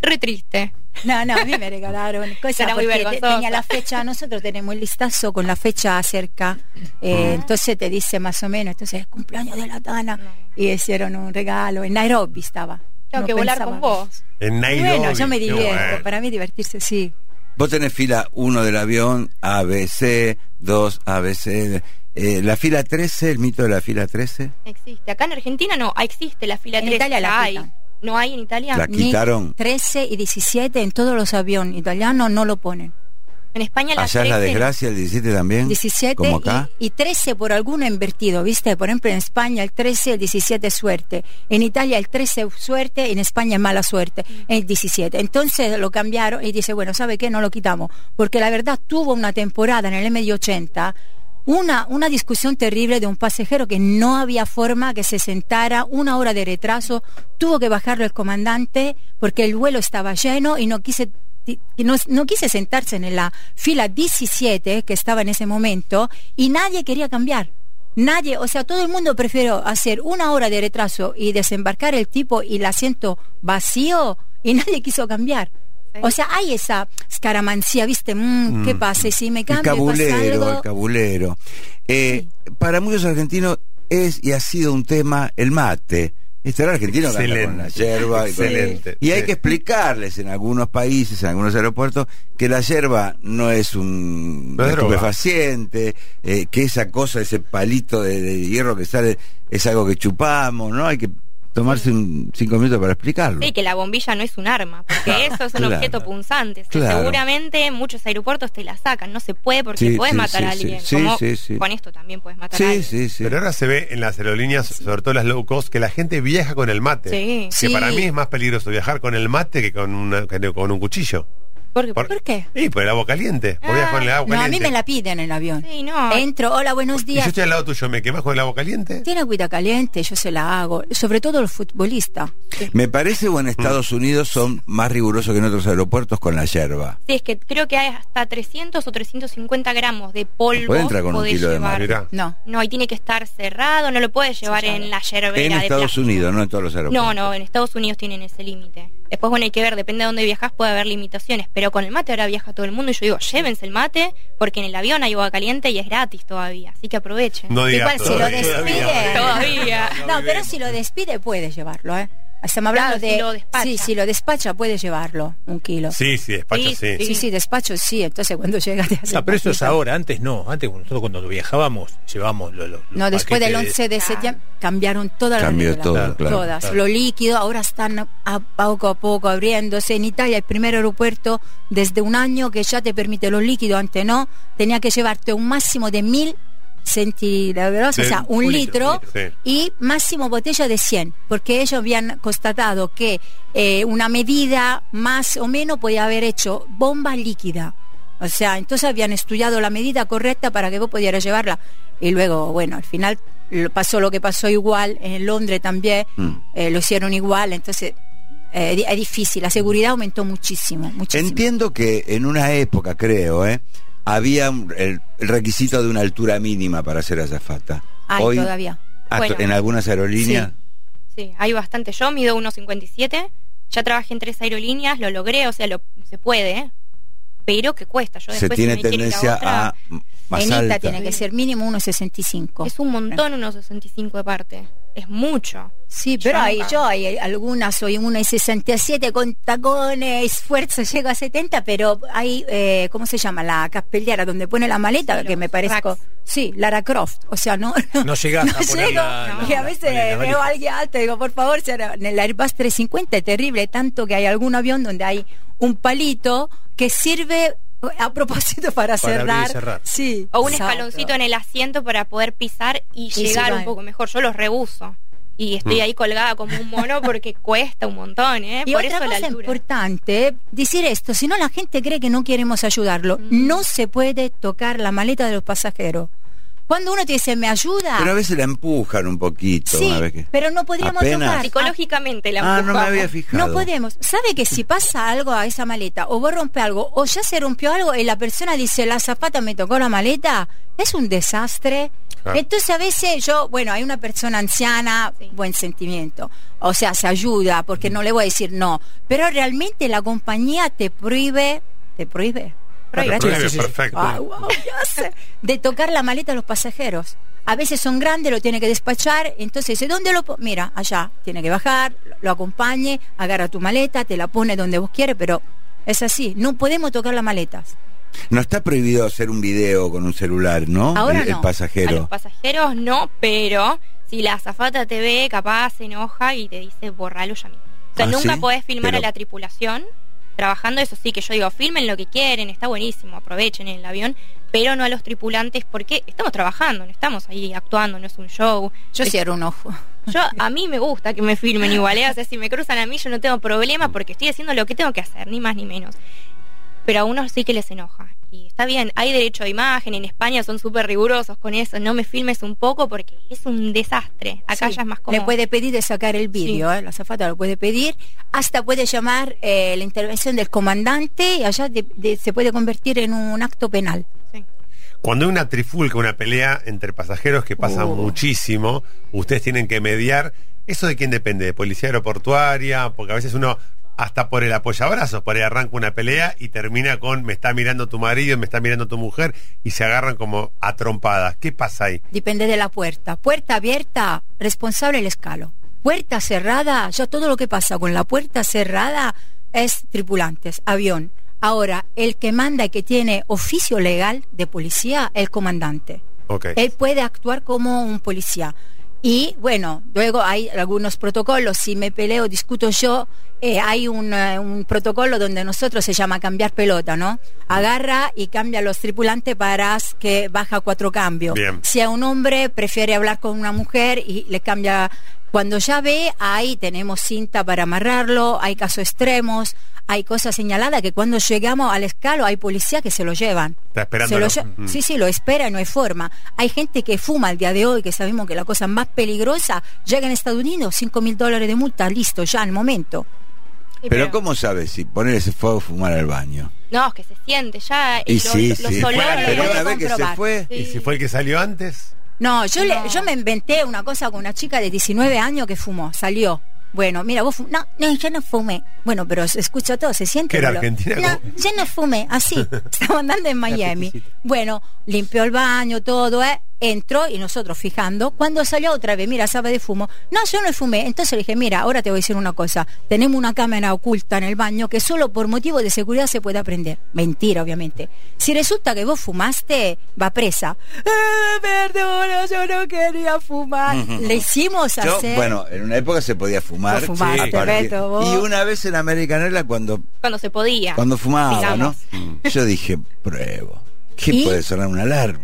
S3: Re triste.
S4: No, no, a mí me regalaron cosas
S3: Era muy
S4: tenía la fecha, nosotros tenemos el listazo con la fecha cerca, eh, entonces te dice más o menos, entonces el cumpleaños de la Tana y hicieron un regalo, en Nairobi estaba.
S3: Tengo
S4: No
S3: que volar con vos.
S5: En Nairobi.
S4: Bueno, yo me divierto,
S5: bueno.
S4: para mí divertirse sí.
S2: Vos tenés fila 1 del avión, ABC, 2, ABC. Eh, la fila 13, el mito de la fila 13,
S3: Existe. Acá en Argentina no, ah, existe la fila
S4: En
S3: 3.
S4: Italia la
S3: hay.
S4: quitan.
S3: No hay en Italia.
S2: La
S4: Ni
S2: quitaron.
S4: 13 y 17 en todos los aviones italianos no lo ponen.
S3: En España la
S2: Allá es la
S3: 13
S2: desgracia, el 17 también.
S4: 17
S2: Como acá.
S4: Y, y 13 por alguno invertido, ¿viste? Por ejemplo, en España el 13, el 17 es suerte. En Italia el 13 es suerte, en España es mala suerte, el 17. Entonces lo cambiaron y dice, bueno, ¿sabe qué? No lo quitamos. Porque la verdad tuvo una temporada en el M80 una, una discusión terrible de un pasajero que no había forma que se sentara, una hora de retraso, tuvo que bajarlo el comandante porque el vuelo estaba lleno y no quise no, no quise sentarse en la fila 17 que estaba en ese momento y nadie quería cambiar. Nadie, o sea, todo el mundo prefirió hacer una hora de retraso y desembarcar el tipo y el asiento vacío y nadie quiso cambiar.
S3: Sí.
S4: O sea, hay esa escaramancía, ¿viste? Mm, ¿Qué pasa? Si me
S2: El
S4: cambio, pasa
S2: cabulero,
S4: algo.
S2: el cabulero. Eh, Para muchos argentinos es y ha sido un tema el mate. Este era argentino anda con la
S5: Excelente,
S2: yerba. y
S5: excelente,
S2: hay
S5: sí.
S2: que explicarles en algunos países, en algunos aeropuertos, que la yerba no es un
S5: No es droga.
S2: estupefaciente, eh, que esa cosa, ese palito de, de hierro que sale, es algo que chupamos, ¿no? Hay que tomarse un cinco minutos para explicarlo.
S3: Sí, que la bombilla no es un arma, porque eso es un
S2: Claro.
S3: objeto punzante. O sea,
S2: Claro.
S3: Seguramente muchos aeropuertos te la sacan, no se puede porque
S2: Sí,
S3: puedes
S2: sí,
S3: matar
S2: sí,
S3: a alguien.
S2: sí,
S3: como
S2: sí, sí.
S3: Con esto también puedes matar a alguien.
S2: sí, sí.
S5: Pero ahora se ve en las aerolíneas, sobre todo las low cost, que la gente viaja con el mate.
S3: Sí.
S5: Que
S4: Sí.
S5: para mí es más peligroso viajar con el mate que con, una- que con un cuchillo.
S3: Porque,
S5: Por-
S4: ¿Por qué?
S5: Sí, por el agua caliente.
S3: Ah,
S5: viajas con el agua
S4: No, a mí me la piden en el avión.
S3: Sí, no.
S4: Entro, hola, buenos
S5: Y yo
S4: días.
S5: estoy al lado tuyo, ¿me quemas con el agua caliente?
S4: Tiene agüita caliente, yo se la hago. Sobre todo los futbolistas.
S2: Me parece o en Estados Unidos son más rigurosos que en otros aeropuertos con la yerba.
S3: Sí, es que creo que hay hasta 300 o 350 gramos de polvo.
S2: Puede entrar con un
S3: podés
S2: kilo de
S3: llevar.
S2: mate.
S5: Mirá.
S4: No.
S3: No, y tiene que estar cerrado, no lo puedes llevar en la yerbera
S2: En
S3: de
S2: Estados
S3: plástico.
S2: Unidos, no en todos los aeropuertos.
S3: No, no, en Estados Unidos tienen ese límite. Después, bueno, hay que ver, depende de dónde viajas, puede haber limitaciones. Pero con el mate ahora viaja todo el mundo y yo digo, llévense el mate, porque en el avión hay agua caliente y es gratis todavía. Así que aprovechen.
S5: No digas
S4: Igual si lo
S5: todavía.
S4: despide.
S3: Todavía.
S4: No, pero si lo despide, puedes llevarlo, ¿eh? Estamos hablando
S3: Claro,
S4: de.
S3: si lo despacha.
S4: Sí, si lo despacha, puedes llevarlo, un kilo.
S5: Sí, sí, despacho,
S3: Sí,
S5: sí.
S3: sí.
S4: Sí, sí, despacho sí. Entonces cuando llega te hace
S1: No, pero eso es ahora, antes no. Antes nosotros cuando viajábamos llevábamos los. los- los
S4: No, después del
S1: paquetes de-
S4: 11 de septiembre cambiaron todas las
S2: Cambió
S4: reglas.
S2: todo,
S1: Claro,
S2: claro.
S4: Todas.
S1: claro.
S4: Lo líquido ahora están a poco a poco abriéndose. En Italia el primer aeropuerto desde un año que ya te permite lo líquido, antes no, tenía que llevarte un máximo de mil centilitros, o sea, un,
S5: un
S4: litro, y máximo botella de 100, porque ellos habían constatado que eh, una medida más o menos podía haber hecho bomba líquida. O sea, entonces habían estudiado la medida correcta para que vos pudieras llevarla. Y luego, bueno, al final pasó lo que pasó igual, en Londres también,
S2: Mm.
S4: eh, lo hicieron igual, entonces eh, es difícil, la seguridad aumentó muchísimo, muchísimo.
S2: Entiendo que en una época, creo, ¿eh? Había el, el requisito de una altura mínima para ser azafata.
S4: Hay
S2: Hoy,
S4: todavía.
S2: hasta
S3: Bueno.
S2: en algunas aerolíneas,
S3: Sí, hay bastante. Yo mido 1,57. Ya trabajé en tres aerolíneas, lo logré, o sea, lo, se puede, ¿eh? pero que cuesta. Yo
S2: se
S3: después,
S2: tiene
S3: si
S2: tendencia
S3: otra,
S2: a más alta.
S4: tiene que ser mínimo 1,65.
S3: Es un montón 1,65 de parte. Es mucho.
S4: Sí, pero
S3: Yo
S4: hay, yo hay algunas, soy en 1,67 con tacones, esfuerzo, llego a 70, pero hay, eh, ¿cómo se llama? La caspelliera donde pone la maleta,
S3: Sí,
S4: que me parezco,
S3: racks.
S4: sí, Lara Croft, o sea, no...
S1: No llegás a
S4: no
S1: poner
S4: llego,
S1: la-
S3: no,
S4: y a veces
S1: la- la
S4: veo a alguien alto y digo, por favor, en el Airbus 350 es terrible, tanto que hay algún avión donde hay un palito que sirve a propósito para,
S1: Para abrir y
S4: cerrar.
S1: cerrar.
S4: Sí.
S3: O un
S4: exacto.
S3: escaloncito en el asiento para poder pisar y,
S4: Y
S3: llegar un poco mejor. Yo los rebuso. Y estoy ahí colgada como un mono porque cuesta un montón, ¿eh?
S4: Y
S3: Por
S4: otra
S3: eso la
S4: cosa
S3: altura.
S4: importante, decir esto, si no la gente cree que no queremos ayudarlo.
S3: Mm.
S4: No se puede tocar la maleta de los pasajeros. Cuando uno te dice, ¿me ayuda?
S2: Pero a veces la empujan un poquito.
S4: sí,
S2: una vez que...
S4: pero no podríamos
S2: Apenas.
S4: tocar.
S3: Psicológicamente la
S2: Ah, no me había fijado.
S4: No podemos. ¿Sabe que si pasa algo a esa maleta, o vos rompes algo, o ya se rompió algo, y la persona dice, la zapata me tocó la maleta, es un desastre. Entonces a veces yo, bueno, hay una persona anciana,
S3: Sí.
S4: buen sentimiento. O sea, se ayuda, porque no le voy a decir no. Pero realmente la compañía te prohíbe, te prohíbe.
S3: Prohíbe,
S4: ¿Correcto?
S5: prohíbe,
S4: Sí, sí.
S5: perfecto.
S4: Ah, wow, ya sé. De tocar la maleta a los pasajeros. A veces son grandes, lo tiene que despachar, entonces dice, ¿dónde lo po-?" Mira, allá, tiene que bajar, lo acompañe, agarra tu maleta, te la pone donde vos quieres, pero es así, no podemos tocar las maletas.
S2: No está prohibido hacer un video con un celular, ¿no?
S4: Ahora
S2: el, el
S4: no.
S3: A
S2: pasajero.
S3: los pasajeros no, pero si la azafata te ve, capaz se enoja y te dice borralo ya mismo. O sea,
S2: Ah,
S3: nunca
S2: ¿sí?
S3: podés filmar
S2: Pero-
S3: a la tripulación trabajando, eso sí, que yo digo, filmen lo que quieren, está buenísimo, aprovechen el avión, pero no a los tripulantes porque estamos trabajando, no estamos ahí actuando, no es un show.
S4: Yo cierro un ojo.
S3: Yo, a mí me gusta que me filmen igual, ¿eh? o sea, si me cruzan a mí yo no tengo problema porque estoy haciendo lo que tengo que hacer, ni más ni menos. Pero a unos sí que les enoja. Y está bien, hay derecho a imagen, en España son súper rigurosos con eso, no me filmes un poco porque es un desastre. Acá
S4: Sí,
S3: ya es más como...
S4: Le puede pedir de sacar el vídeo, ¿eh? la azafata lo puede pedir, hasta puede llamar eh, la intervención del comandante y allá de- de- se puede convertir en un acto penal.
S3: Sí.
S5: Cuando hay una trifulca, una pelea entre pasajeros que pasa
S4: Oh.
S5: muchísimo, ustedes tienen que mediar. ¿Eso de quién depende? ¿De policía aeroportuaria? Porque a veces uno, hasta por el apoyabrazos, por ahí arranca una pelea y termina con me está mirando tu marido, me está mirando tu mujer y se agarran como a trompadas. ¿Qué pasa ahí?
S4: Depende de la puerta. Puerta abierta, responsable el escalo. Puerta cerrada, ya todo lo que pasa con la puerta cerrada es tripulantes, avión. Ahora, el que manda y que tiene oficio legal de policía, el comandante.
S5: Ok.
S4: Él puede actuar como un policía. Y bueno, luego hay algunos protocolos. Si me peleo, discuto yo, eh, hay un, eh, un protocolo donde nosotros se llama cambiar pelota, ¿no? Agarra y cambia a los tripulantes para que baja cuatro cambios.
S5: Bien.
S4: Si a un hombre prefiere hablar con una mujer y le cambia. Cuando ya ve, ahí tenemos cinta para amarrarlo, hay casos extremos, hay cosas señaladas que cuando llegamos al escalo hay policía que se lo llevan.
S5: Está
S4: lo
S5: esperándolo.
S4: lle-
S5: Mm.
S4: Sí, sí, lo espera y no hay forma. Hay gente que fuma al día de hoy, que sabemos que la cosa más peligrosa llega en Estados Unidos, 5 mil dólares de multa, listo, ya al momento.
S2: Pero ¿cómo sabes si poner ese fuego fumar al baño?
S3: No, es que se siente ya.
S2: Y
S3: los,
S2: sí,
S3: los
S2: sí.
S3: olores.
S2: Pero
S4: puede
S2: una vez que se
S4: comprobar.
S2: fue,
S3: Sí.
S5: ¿Y si fue el que salió antes?
S4: No, yo,
S3: No.
S4: Le, yo me inventé una cosa con una chica de 19 años que fumó, salió. Bueno, mira, vos fum- No, no, yo no fumé. Bueno, pero se escucha todo, se siente.
S5: ¿Qué era. Argentina?
S4: No, yo no fumé, así. Estamos andando en Miami. Bueno, limpió el baño, todo, ¿eh? Entró y nosotros fijando. Cuando salió otra vez, mira, sabe de fumo. No, yo no fumé. Entonces le dije, mira, ahora te voy a decir una cosa. Tenemos una cámara oculta en el baño que solo por motivo de seguridad se puede aprender. Mentira, obviamente. Si resulta que vos fumaste, va presa. "Eh, perdona, yo no quería fumar. Le hicimos
S2: yo,
S4: hacer.
S2: bueno, en una época se podía fumar.
S4: Vos fumaste,
S2: partir-
S4: Beto, vos.
S2: Y una vez en American Airlines cuando,
S3: Cuando se podía.
S2: cuando fumaba, ¿no? Yo dije, pruebo. ¿Qué
S4: ¿Y?
S2: puede sonar una alarma?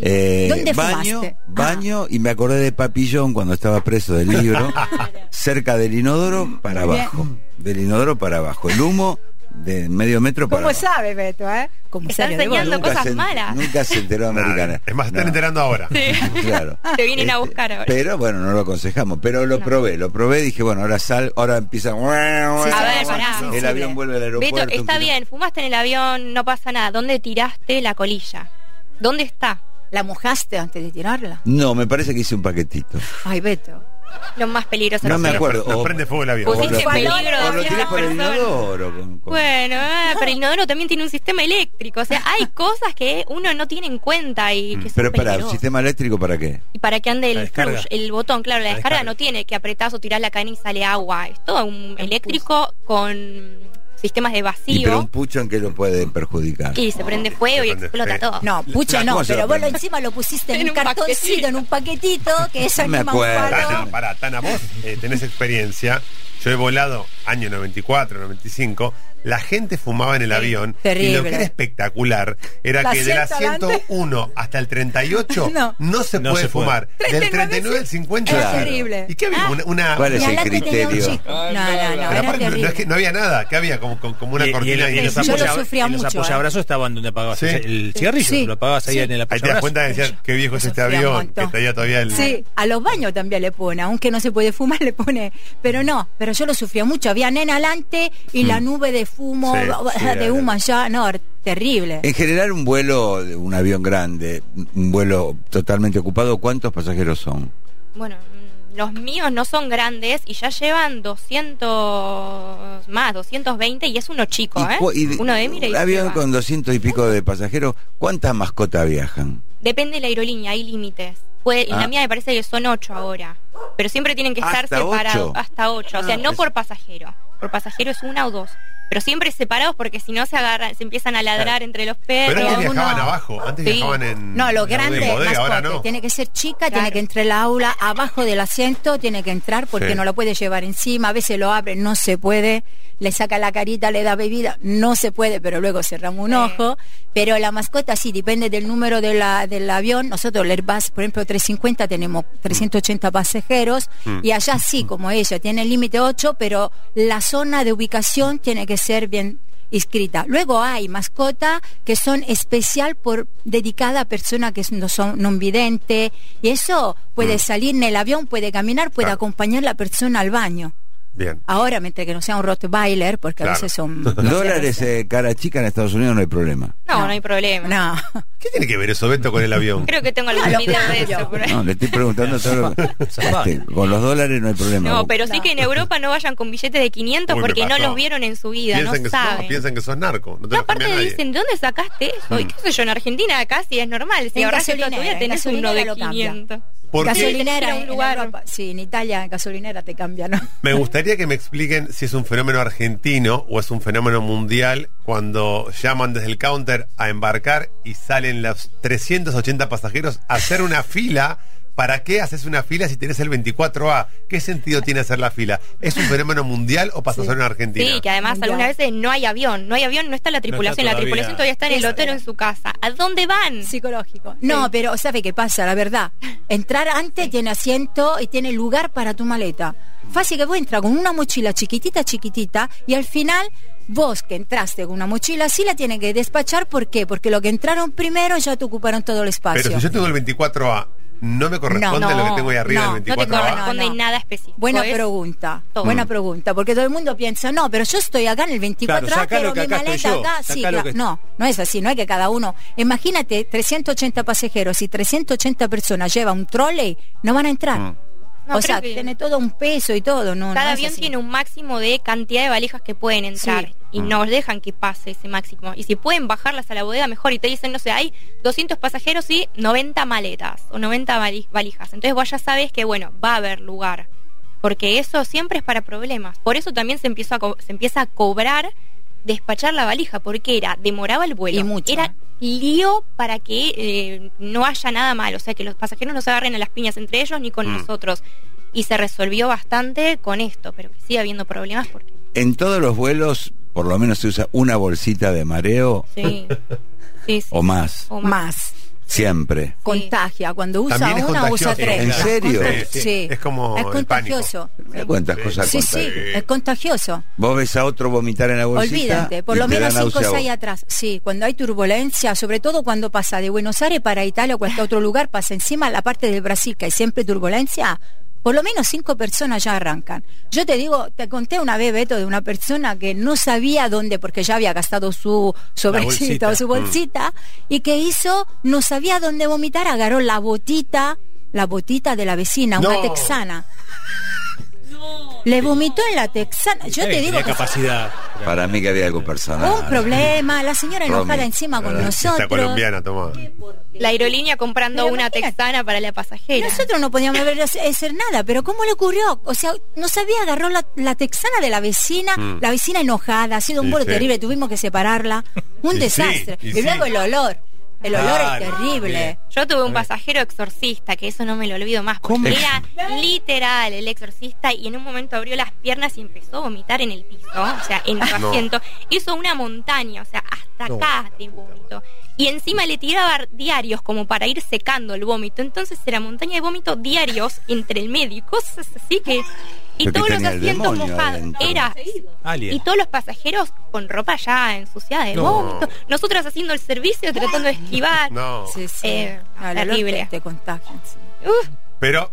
S2: Eh,
S4: ¿Dónde
S2: baño,
S4: fumaste? Ah.
S2: baño y me acordé de Papillón cuando estaba preso del libro, cerca del inodoro para abajo, del inodoro para abajo, el humo de medio metro para
S4: ¿Cómo
S2: abajo.
S4: sabe, Beto, eh? ¿Cómo
S3: Está enseñando cosas
S2: se,
S3: malas.
S2: Nunca se enteró Americana.
S5: Es más, se están
S2: No.
S5: enterando ahora.
S2: Claro.
S3: Te vienen a
S2: Este,
S3: buscar ahora.
S2: Pero bueno, no lo aconsejamos. Pero lo
S3: No.
S2: probé, lo probé. Dije, bueno, ahora sal, ahora empieza.
S3: A ver, pará.
S2: El avión vuelve al aeropuerto.
S3: Beto, está bien, fumaste en el avión, no pasa nada. ¿Dónde tiraste la colilla? ¿Dónde está?
S4: ¿La mojaste antes de tirarla?
S2: No, me parece que hice un paquetito.
S4: Ay, Beto.
S3: Lo más peligroso.
S2: No me acuerdo.
S5: Nos prende fuego el avión.
S3: Pusiste
S2: o lo-
S3: peligro
S2: o lo
S3: a
S2: tiré por el inodoro. con- con-
S3: Bueno, ah, pero el inodoro también tiene un sistema eléctrico. O sea, hay cosas que uno no tiene en cuenta y que son
S2: Mm. Pero para,
S3: peligrosas.
S2: ¿sistema eléctrico para qué?
S3: Y para que ande el flush, el botón, claro, la,
S1: La
S3: descarga,
S1: descarga.
S3: no tiene que apretás o tirás la cadena y sale agua. Es todo un eléctrico con sistemas de
S2: Y pero
S3: vacío
S2: un pucho en que lo puede perjudicar.
S3: y se prende fuego y
S5: Se prende
S3: explota todo.
S4: No, pucho
S2: ¿Cómo
S4: no, pero vos lo encima lo pusiste en,
S3: En
S4: un cartoncito,
S3: paquetito.
S4: en un paquetito, que eso
S2: No me acuerdo.
S5: Tana, pará, Tana, vos eh, tenés experiencia. Yo he volado año 94, 95. La gente fumaba en el avión. Y lo
S4: terrible.
S5: que era espectacular era que del
S4: asiento
S5: asiento
S4: adelante.
S5: 1 hasta el 38 no,
S4: No.
S5: se
S1: No
S5: puede
S1: se puede.
S5: fumar. Del 39 al 50
S4: Era terrible.
S5: ¿Y qué había?
S3: Ah.
S5: Una, una-
S2: ¿Cuál es
S4: Y
S2: el criterio?
S4: No, no, no,
S5: aparte no,
S4: terrible.
S5: es que no había nada. ¿Qué había? Como, como, como una
S1: Y- y,
S5: cortina
S1: y
S5: de
S1: en los,
S4: ¿eh?
S1: apoyabrazos estaban donde apagabas
S5: Sí.
S1: el cigarrillo,
S4: Sí.
S1: lo apagabas ahí en el
S5: Ahí te das
S1: apoyabrazo.
S5: cuenta de decir qué viejo es este avión, que traía todavía el...
S4: Sí, a los baños también le pone, aunque no se puede fumar, le pone. Pero no, pero yo lo sufría mucho. Había nena adelante y la nube de
S5: Sí, sí,
S4: de humo allá, no, terrible.
S2: En general, un vuelo, de un avión grande, un vuelo totalmente ocupado, ¿cuántos pasajeros son?
S3: Bueno, mm, los míos no son grandes y ya llevan 200 más, 220 y es uno chico, ¿eh?
S2: y de-
S3: uno de mira y
S2: un avión con 200 y pico de pasajeros, ¿cuántas mascotas viajan?
S3: Depende de la aerolínea, hay límites. Puede, En
S2: Ah.
S3: la mía me parece que son ocho ahora. Pero siempre tienen que estar
S2: ¿Hasta
S3: separados. Hasta ocho. O sea,
S2: Ah,
S3: no
S2: es-
S3: por pasajero. Por pasajero es una o dos. Pero siempre separados porque si no se agarran, se empiezan a ladrar entre los perros.
S5: Pero antes
S4: uno-
S5: viajaban abajo, antes
S3: Sí.
S5: viajaban en...
S4: No, lo
S5: en
S4: grande,
S5: bodega, ahora no.
S4: tiene que ser chica, tiene que entrar el aula, abajo del asiento, tiene que entrar porque
S5: Sí.
S4: no lo puede llevar encima, a veces lo abre, no se puede, le saca la carita, le da bebida, no se puede, pero luego cerramos un
S3: Sí.
S4: ojo. Pero la mascota sí, depende del número de la, del avión. Nosotros, el Airbus, por ejemplo, 350, tenemos 380 pasajeros y allá sí, como ella, tiene el límite 8, pero la zona de ubicación tiene que ser bien inscrita. Luego hay mascota que son especial por dedicada a personas que no son no vidente y eso puede salir en el avión, puede caminar, puede
S5: Claro.
S4: acompañar a la persona al baño.
S5: Bien.
S4: Ahora, mientras que no sea un Rottweiler, porque
S5: Claro.
S4: a veces son
S2: Dólares, eh, cara chica en Estados Unidos no hay problema.
S3: No, no, hay problema.
S4: No.
S5: ¿Qué tiene que ver eso, Beto, con el avión?
S3: Creo que tengo algún
S4: Ah,
S3: video de eso por ahí.
S2: No, le estoy preguntando todo. Este, con los dólares no hay problema.
S3: No, pero sí
S4: No.
S3: que en Europa no vayan con billetes de 500
S5: Uy,
S3: porque no los vieron en su vida,
S5: piensan,
S3: no
S5: que sos,
S3: saben.
S5: piensan que sos narco. No te
S3: No, aparte dicen, ¿de dónde sacaste eso? Y qué sé yo, en Argentina casi es normal. Si
S4: En
S3: ahorraste toda tu vida
S4: en
S3: tenés uno de
S4: lo cambia.
S3: 500.
S5: ¿Por qué?
S4: gasolinera
S3: Ir a un
S4: en
S3: lugar.
S4: Europa. Sí, en Italia en gasolinera te cambia, ¿no?
S5: Me gustaría que me expliquen si es un fenómeno argentino o es un fenómeno mundial cuando llaman desde el counter a embarcar y salen los 380 pasajeros a hacer una fila. ¿Para qué haces una fila si tenés el 24A? ¿Qué sentido tiene hacer la fila? ¿Es un fenómeno mundial o pasa solo en Argentina?
S3: Sí, que además
S4: Mundial.
S3: algunas veces no hay avión, no hay avión, no está la tripulación, la
S1: todavía.
S3: tripulación todavía está en el hotel o en su casa. ¿A dónde van?
S4: Psicológico. No, pero ¿sabe qué pasa? La verdad. Entrar antes tiene asiento y tiene lugar para tu maleta. Fácil que vos entras con una mochila chiquitita, chiquitita, y al final vos que entraste con una mochila sí la tienen que despachar. ¿Por qué? Porque lo que entraron primero ya te ocuparon todo el espacio.
S5: Pero si yo tengo el 24A, ¿no me corresponde
S4: No,
S5: lo que tengo ahí arriba
S4: no,
S5: del
S3: No te
S5: 24A?
S3: corresponde
S4: No, no.
S3: nada específico.
S4: Buena
S3: es-
S4: pregunta,
S3: todo.
S4: buena pregunta, porque todo el mundo piensa, no, pero yo estoy acá en el 24
S1: Claro,
S4: pero mi
S1: acá
S4: maleta acá, sí,
S1: lo
S4: claro.
S1: que-
S4: no, no es así, no hay que cada uno, imagínate 380 pasajeros y 380 personas lleva un trolley, no van a entrar.
S5: Mm.
S3: No,
S4: o sea,
S3: que-
S4: tiene todo un peso y todo, no.
S3: Cada
S4: no es
S3: avión
S4: así.
S3: tiene un máximo de cantidad de valijas que pueden entrar
S4: Sí.
S3: Y no dejan que pase ese máximo. Y si pueden bajarlas a la bodega, mejor. Y te dicen, no sé, hay 200 pasajeros y 90 maletas o 90 vali- valijas. Entonces vos ya sabes que, bueno, va a haber lugar. Porque eso siempre es para problemas. Por eso también se, empieza a co- se empieza a cobrar despachar la valija, porque era, demoraba el vuelo.
S4: Y mucho.
S3: Era lío para que eh, no haya nada mal. O sea, que los pasajeros no se agarren a las piñas entre ellos ni con
S5: Mm.
S3: nosotros. Y se resolvió bastante con esto, pero que sigue habiendo problemas porque
S2: En todos los vuelos, por lo menos se usa una bolsita de mareo
S3: sí. sí, sí.
S2: o más.
S3: O más.
S2: Siempre.
S4: Contagia, cuando usa una usa tres.
S2: ¿En serio?
S5: Sí, sí.
S4: Sí.
S5: Es como
S4: es
S5: el
S4: contagioso.
S5: Sí.
S2: cosas
S4: Sí, sí, es contagioso.
S2: Vos ves a otro vomitar en la bolsita.
S4: Olvídate, por lo menos cinco o seis atrás. Sí, cuando hay turbulencia, sobre todo cuando pasa de Buenos Aires para Italia o cualquier otro lugar, pasa encima la parte del Brasil, que hay siempre turbulencia, por lo menos cinco personas ya arrancan. Yo te digo, te conté una vez, Beto, de una persona que no sabía dónde, porque ya había gastado su sobrecito o su bolsita, y que hizo, no sabía dónde vomitar, agarró la botita la botita de la vecina, una texana. Le vomitó en la texana. Yo te
S1: Eh,
S4: digo
S1: capacidad.
S2: Para mí que había algo personal.
S4: un problema, la señora enojada encima con nosotros.
S5: colombiana, toma.
S3: La aerolínea comprando
S4: Pero
S3: una
S4: imagínate.
S3: texana para la pasajera.
S4: Nosotros no podíamos ver hacer nada, pero ¿cómo le ocurrió? O sea, no sabía, agarró la, la texana de la vecina, la vecina enojada, ha sido un
S5: Mm. Sí,
S4: vuelo
S5: sí.
S4: terrible, tuvimos que separarla. Un
S5: Y sí,
S4: desastre.
S5: y
S4: y luego el olor. El olor
S1: Claro,
S4: es terrible.
S3: Yo tuve un pasajero exorcista, que eso no me lo olvido más. porque
S2: ¿Cómo?
S3: Era literal el exorcista y en un momento abrió las piernas y empezó a vomitar en el piso, o sea, en su
S5: No.
S3: asiento. Hizo una montaña, o sea, hasta
S1: No.
S3: acá de vómito. Y encima le tiraba diarios como para ir secando el vómito. Entonces era montaña de vómito diarios entre el medio y cosas así que... Y
S2: Pero
S3: todos los asientos mojados. Era
S1: Alien.
S3: y todos los pasajeros con ropa ya ensuciada de
S5: No.
S3: vómito. Nosotras haciendo el servicio, tratando de esquivar.
S5: No.
S4: Sí, sí.
S3: Eh,
S4: No,
S3: terrible.
S4: Te, te contagian, sí.
S3: Uf,
S5: Pero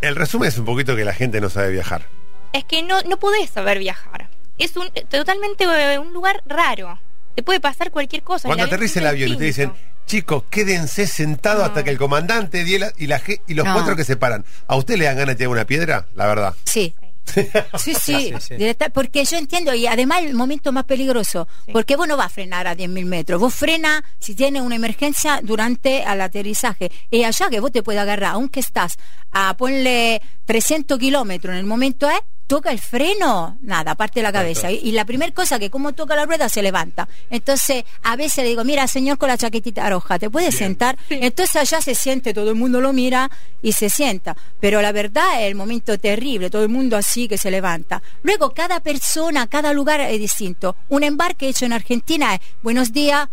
S5: el resumen es un poquito que la gente no sabe viajar.
S3: es que no, no podés saber viajar. Es un totalmente eh, un lugar raro. Te puede pasar cualquier cosa.
S5: Cuando aterriza el avión y te dicen. Chicos, quédense sentados
S3: No.
S5: hasta que el comandante la- y, la, ge- y los
S4: No.
S5: cuatro que se paran. ¿A usted le dan ganas de tirar una piedra? La verdad.
S4: Sí. Sí, sí,
S1: Sí,
S4: porque yo entiendo, y además el momento más peligroso,
S3: Sí.
S4: porque vos no vas a frenar a 10.000 metros, vos frena si tiene una emergencia durante el aterrizaje, y allá que vos te puedes agarrar, aunque estás a ponle 300 kilómetros en el momento es, toca el freno, nada, parte de la cabeza. Y, y la primera cosa que como toca la rueda se levanta. Entonces, a veces le digo, mira, señor con la chaquetita roja, ¿te puedes sentar? Entonces allá se siente, todo el mundo lo mira y se sienta. Pero la verdad es el momento terrible, todo el mundo así que se levanta. Luego, cada persona, cada lugar es distinto. Un embarque hecho en Argentina es, buenos días,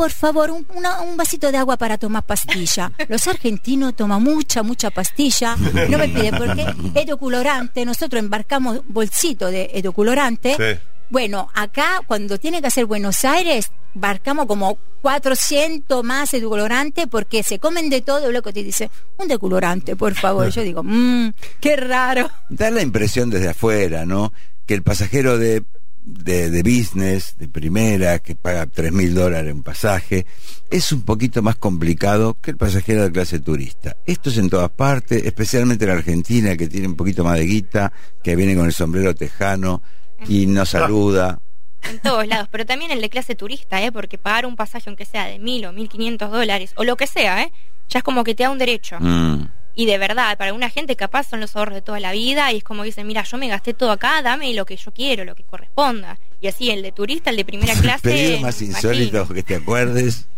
S4: por favor, un, una- un vasito de agua para tomar pastilla. Los argentinos toman mucha, mucha pastilla. No me piden porque edocolorante. Nosotros embarcamos bolsito de edocolorante.
S5: Sí.
S4: Bueno, acá cuando tiene que hacer Buenos Aires, embarcamos como 400 más edulcorante porque se comen de todo y luego te dice, un decolorante, por favor. Yo digo, mmm, qué raro.
S2: Da la impresión desde afuera, ¿no? Que el pasajero de, de, de business, de primera, que paga tres mil dólares en pasaje, es un poquito más complicado que el pasajero de clase turista. Esto es en todas partes, especialmente en Argentina, que tiene un poquito más de guita, que viene con el sombrero tejano y no saluda.
S3: en todos lados, pero también el de clase turista, ¿eh? porque pagar un pasaje, aunque sea de mil o mil quinientos dólares, o lo que sea, ¿eh? ya es como que te da un derecho.
S2: Mm.
S3: Y de verdad, para una gente capaz son los ahorros de toda la vida y es como dicen, mira, yo me gasté todo acá, dame lo que yo quiero, lo que corresponda. Y así, el de turista, el de primera clase...
S2: Pedido más insólito que te acuerdes.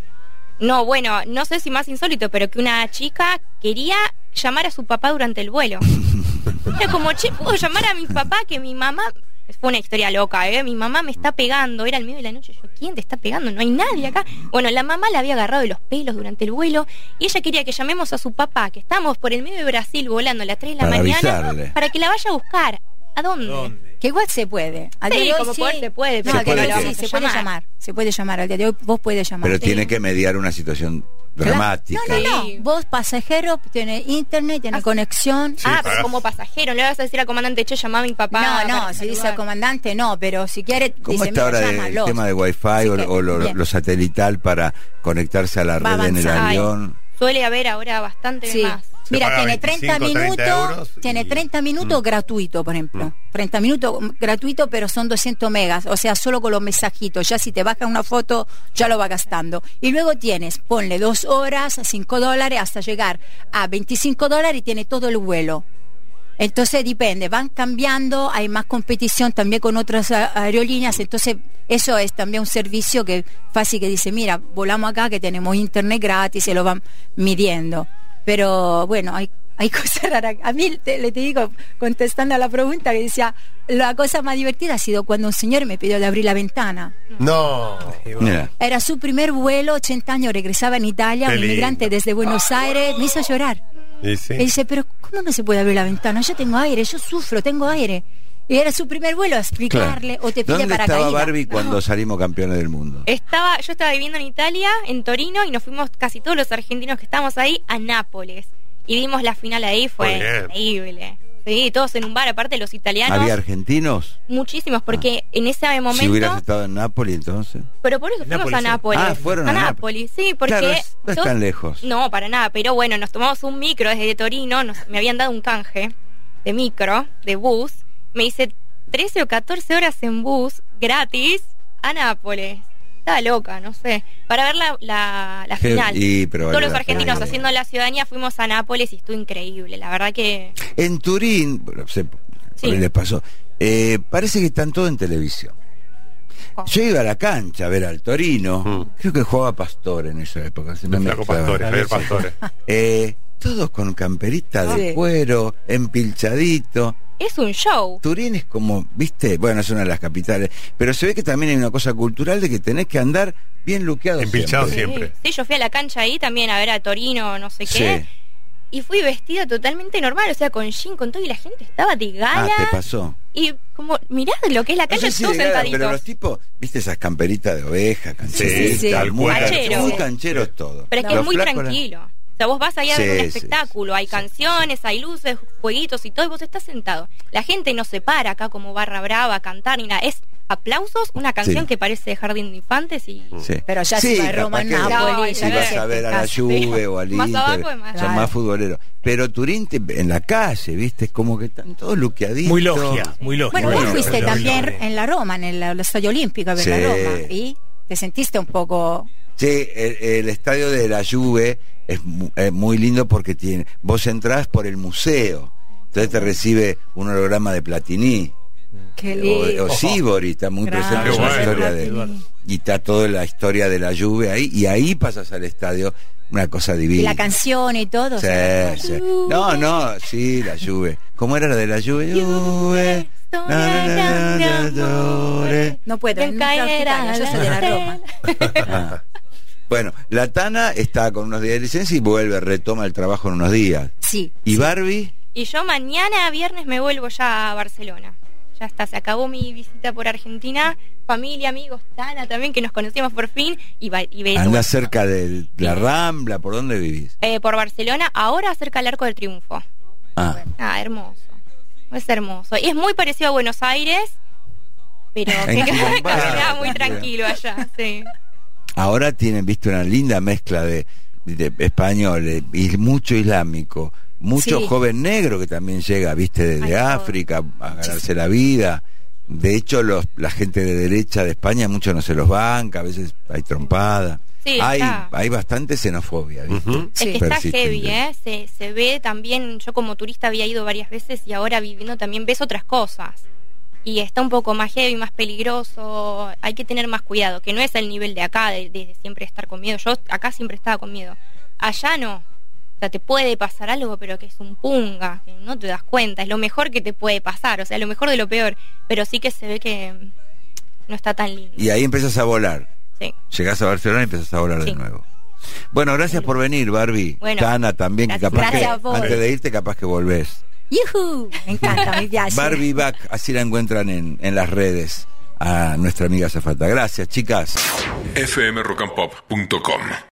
S3: No, bueno, no sé si más insólito, pero que una chica quería llamar a su papá durante el vuelo. Era como, che, ¿puedo llamar a mi papá que mi mamá... Fue una historia loca, ¿eh? Mi mamá me está pegando, era el medio de la noche. Yo, ¿quién te está pegando? No hay nadie acá. Bueno, la mamá la había agarrado de los pelos durante el vuelo y ella quería que llamemos a su papá, que estamos por el medio de Brasil volando a las 3 de la
S2: Para
S3: mañana,
S2: avisarle.
S3: para que la vaya a buscar. ¿A dónde?
S1: ¿Dónde?
S4: Que igual se puede. Al
S3: Sí,
S4: día de hoy
S3: como poder se puede,
S4: No, que
S2: puede
S4: no,
S2: que-
S4: sí, se puede
S3: llamar.
S4: llamar. Se puede llamar. Al día de hoy vos puedes llamar.
S2: Pero
S4: Sí.
S2: tiene que mediar una situación dramática.
S4: No, no, no.
S3: Sí.
S4: Vos, pasajero, tiene internet, tiene
S3: Ah,
S4: conexión.
S5: Sí,
S3: ah, pero como pasajero, no le vas a decir al comandante, che, llamá a mi papá.
S4: no, no, se dice al comandante, no, pero si quiere,
S2: ¿Cómo
S4: dice,
S2: está ahora el tema de Wi-Fi
S4: Así
S2: o,
S4: que,
S2: o lo, satelital para conectarse a la
S4: Va
S2: red en el avión?
S3: Suele haber ahora bastante
S4: Sí.
S3: más.
S5: Se
S4: Mira, tiene 30
S5: 25, 30
S4: minutos, tiene
S5: y-
S4: 30 minutos gratuito, por ejemplo. 30 minutos mm, gratuito, pero son 200 megas, o sea, solo con los mensajitos. Ya si te baja una foto, ya lo va gastando. Y luego tienes, ponle dos horas, 5 dólares, hasta llegar a 25 dólares y tiene todo el vuelo. Entonces depende, van cambiando, hay más competición también con otras aerolíneas, entonces eso es también un servicio que fácil que dice, mira, volamos acá que tenemos internet gratis, se lo van midiendo. Pero bueno, hay, hay cosas raras. A mí te, le te digo, contestando a la pregunta que decía, la cosa más divertida ha sido cuando un señor me pidió de abrir la ventana.
S5: No.
S4: Era su primer vuelo, 80 años, regresaba en Italia,
S5: Qué
S4: un
S5: lindo.
S4: inmigrante desde Buenos Aires, me hizo llorar.
S5: Y sí.
S4: Él dice, pero ¿cómo no se puede abrir la ventana? Yo tengo aire, yo sufro, tengo aire. Y era su primer vuelo a explicarle,
S2: claro.
S4: o te pide
S2: ¿Dónde
S4: para
S2: estaba Barbie cuando salimos campeones del mundo?
S3: Estaba, yo estaba viviendo en Italia, en Torino, y nos fuimos casi todos los argentinos que estábamos ahí a Nápoles. Y vimos la final ahí, fue increíble. Sí, todos en un bar, aparte los italianos.
S2: ¿Había argentinos?
S3: Muchísimos, porque en ese momento.
S2: Si hubieras estado en Nápoles, entonces.
S3: Pero por eso fuimos
S1: Nápoles,
S3: a
S1: sí.
S3: Nápoles.
S2: Ah, fueron a
S3: Nápoles, sí, porque.
S2: Claro, es- no es
S3: todos-
S2: tan lejos.
S3: No, para nada, pero bueno, nos tomamos un micro desde Torino, nos- me habían dado un canje de micro, de bus. Me hice 13 o 14 horas en bus, gratis, a Nápoles. Estaba loca, no sé. Para ver la, la, final.
S2: y, pero
S3: Todos los argentinos haciendo la ciudadanía fuimos a Nápoles y estuvo increíble. La verdad que.
S2: En Turín, bueno, se, por
S3: Sí.
S2: les pasó, eh, parece que están todos en televisión.
S3: Oh.
S2: Yo iba a la cancha a ver al Torino,
S5: Mm.
S2: creo que jugaba Pastor en esa época. se me
S5: El flaco
S2: mezclaba.
S5: Pastore, Javier Pastore.
S2: Eh, todos con camperita de
S4: Sí.
S2: cuero, empilchadito.
S3: Es un show.
S2: Turín es como, viste, bueno, es una de las capitales, pero se ve que también hay una cosa cultural de que tenés que andar bien luqueado
S5: Empilchado
S2: siempre.
S5: siempre.
S3: Sí, yo fui a la cancha ahí también a ver a Torino, no sé qué.
S2: Sí.
S3: Y fui vestida totalmente normal, o sea, con jean, con todo, y la gente estaba de
S2: Ah,
S3: gala.
S2: te pasó.
S3: Y como, mirá lo que es la
S2: No
S3: cancha,
S2: sé si
S3: todos
S2: de gala,
S3: sentaditos.
S2: pero los tipos, viste esas camperitas de oveja, cancheritas,
S4: Sí, sí, sí.
S2: muy.
S3: Cancheros.
S2: muy cancheros todos.
S3: Pero es que es muy tranquilo. O sea, vos vas ahí a ver
S2: Sí,
S3: un
S2: sí,
S3: espectáculo, hay canciones, hay luces, jueguitos y todo, y vos estás sentado. La gente no se para acá como barra brava a cantar ni nada. Es aplausos, una canción
S2: Sí.
S3: que parece de Jardín de Infantes y...
S2: Sí.
S4: Pero ya
S2: Sí,
S4: si va Roma,
S3: No,
S2: Si vas a ver a la. Juve o al
S3: Más
S2: Inter,
S3: abajo es más-
S2: son más futboleros. Pero Turín te- en la calle, viste, es como que están todos luqueaditos.
S1: Muy logia, muy logia.
S4: Bueno,
S2: Muy
S4: vos
S2: logia,
S4: fuiste también
S1: logia.
S4: en la Roma, en el, el Estadio Olímpico a ver
S2: Sí.
S4: la Roma. Y te sentiste un poco.
S2: Sí, el, el estadio de la Juve es mu- es muy lindo porque tiene, vos entrás por el museo, entonces te recibe un holograma de Platini.
S4: Qué lindo.
S2: O, o Sibori está muy
S4: Grande.
S2: presente la
S5: bueno.
S2: historia de y está toda la historia de la Juve ahí y ahí pasas al estadio una cosa divina.
S4: Y la canción y todo.
S2: Sí, sí. No, no, sí, la Juve. ¿Cómo era la de la na, na, na, na,
S4: No puedo, yo soy de la Roma.
S2: Ah. Bueno, la Tana está con unos días de licencia y vuelve, retoma el trabajo en unos días.
S4: Sí.
S2: ¿Y Barbie?
S3: Y yo mañana, viernes, me vuelvo ya a Barcelona. Ya está, se acabó mi visita por Argentina. Familia, amigos, Tana también, que nos conocíamos por fin. Y, va- y
S2: Anda cerca de la Rambla, ¿por dónde vivís?
S3: eh, por Barcelona, ahora cerca del Arco del Triunfo.
S2: Ah,
S3: Ah, hermoso. Es hermoso. Y es muy parecido a Buenos Aires, pero que muy tranquilo allá, sí.
S2: Ahora tienen, visto, una linda mezcla de, de español eh, y mucho islámico. Mucho
S4: Sí.
S2: joven negro que también llega, viste, desde
S3: Ay.
S2: África a ganarse la vida. De hecho, los, la gente de derecha de España, mucho no se los banca, a veces hay trompada.
S3: Sí,
S2: hay,
S3: está.
S2: hay bastante xenofobia, ¿viste?
S3: Es
S4: Sí.
S3: que está heavy. ¿eh? Se, se ve también, yo como turista había ido varias veces y ahora viviendo también ves otras cosas. Y está un poco más heavy, más peligroso, hay que tener más cuidado, que no es el nivel de acá, de, de siempre estar con miedo. Yo acá siempre estaba con miedo. Allá no. O sea, te puede pasar algo, pero que es un punga, que no te das cuenta, es lo mejor que te puede pasar, o sea, lo mejor de lo peor. Pero sí que se ve que no está tan lindo.
S2: Y ahí empiezas a volar.
S3: Sí.
S2: Llegás a Barcelona y empiezas a volar de nuevo. Bueno, gracias por venir, Barbie.
S3: Bueno,
S2: Tana también, que
S3: gracias.
S2: capaz
S4: Gracias a
S2: que antes de irte, capaz que volvés.
S4: ¡Yujú! Me encanta mi viaje.
S2: Barbie Back, así la encuentran en, en las redes a nuestra amiga Zafata. Gracias, chicas.
S8: fmrockandpop.com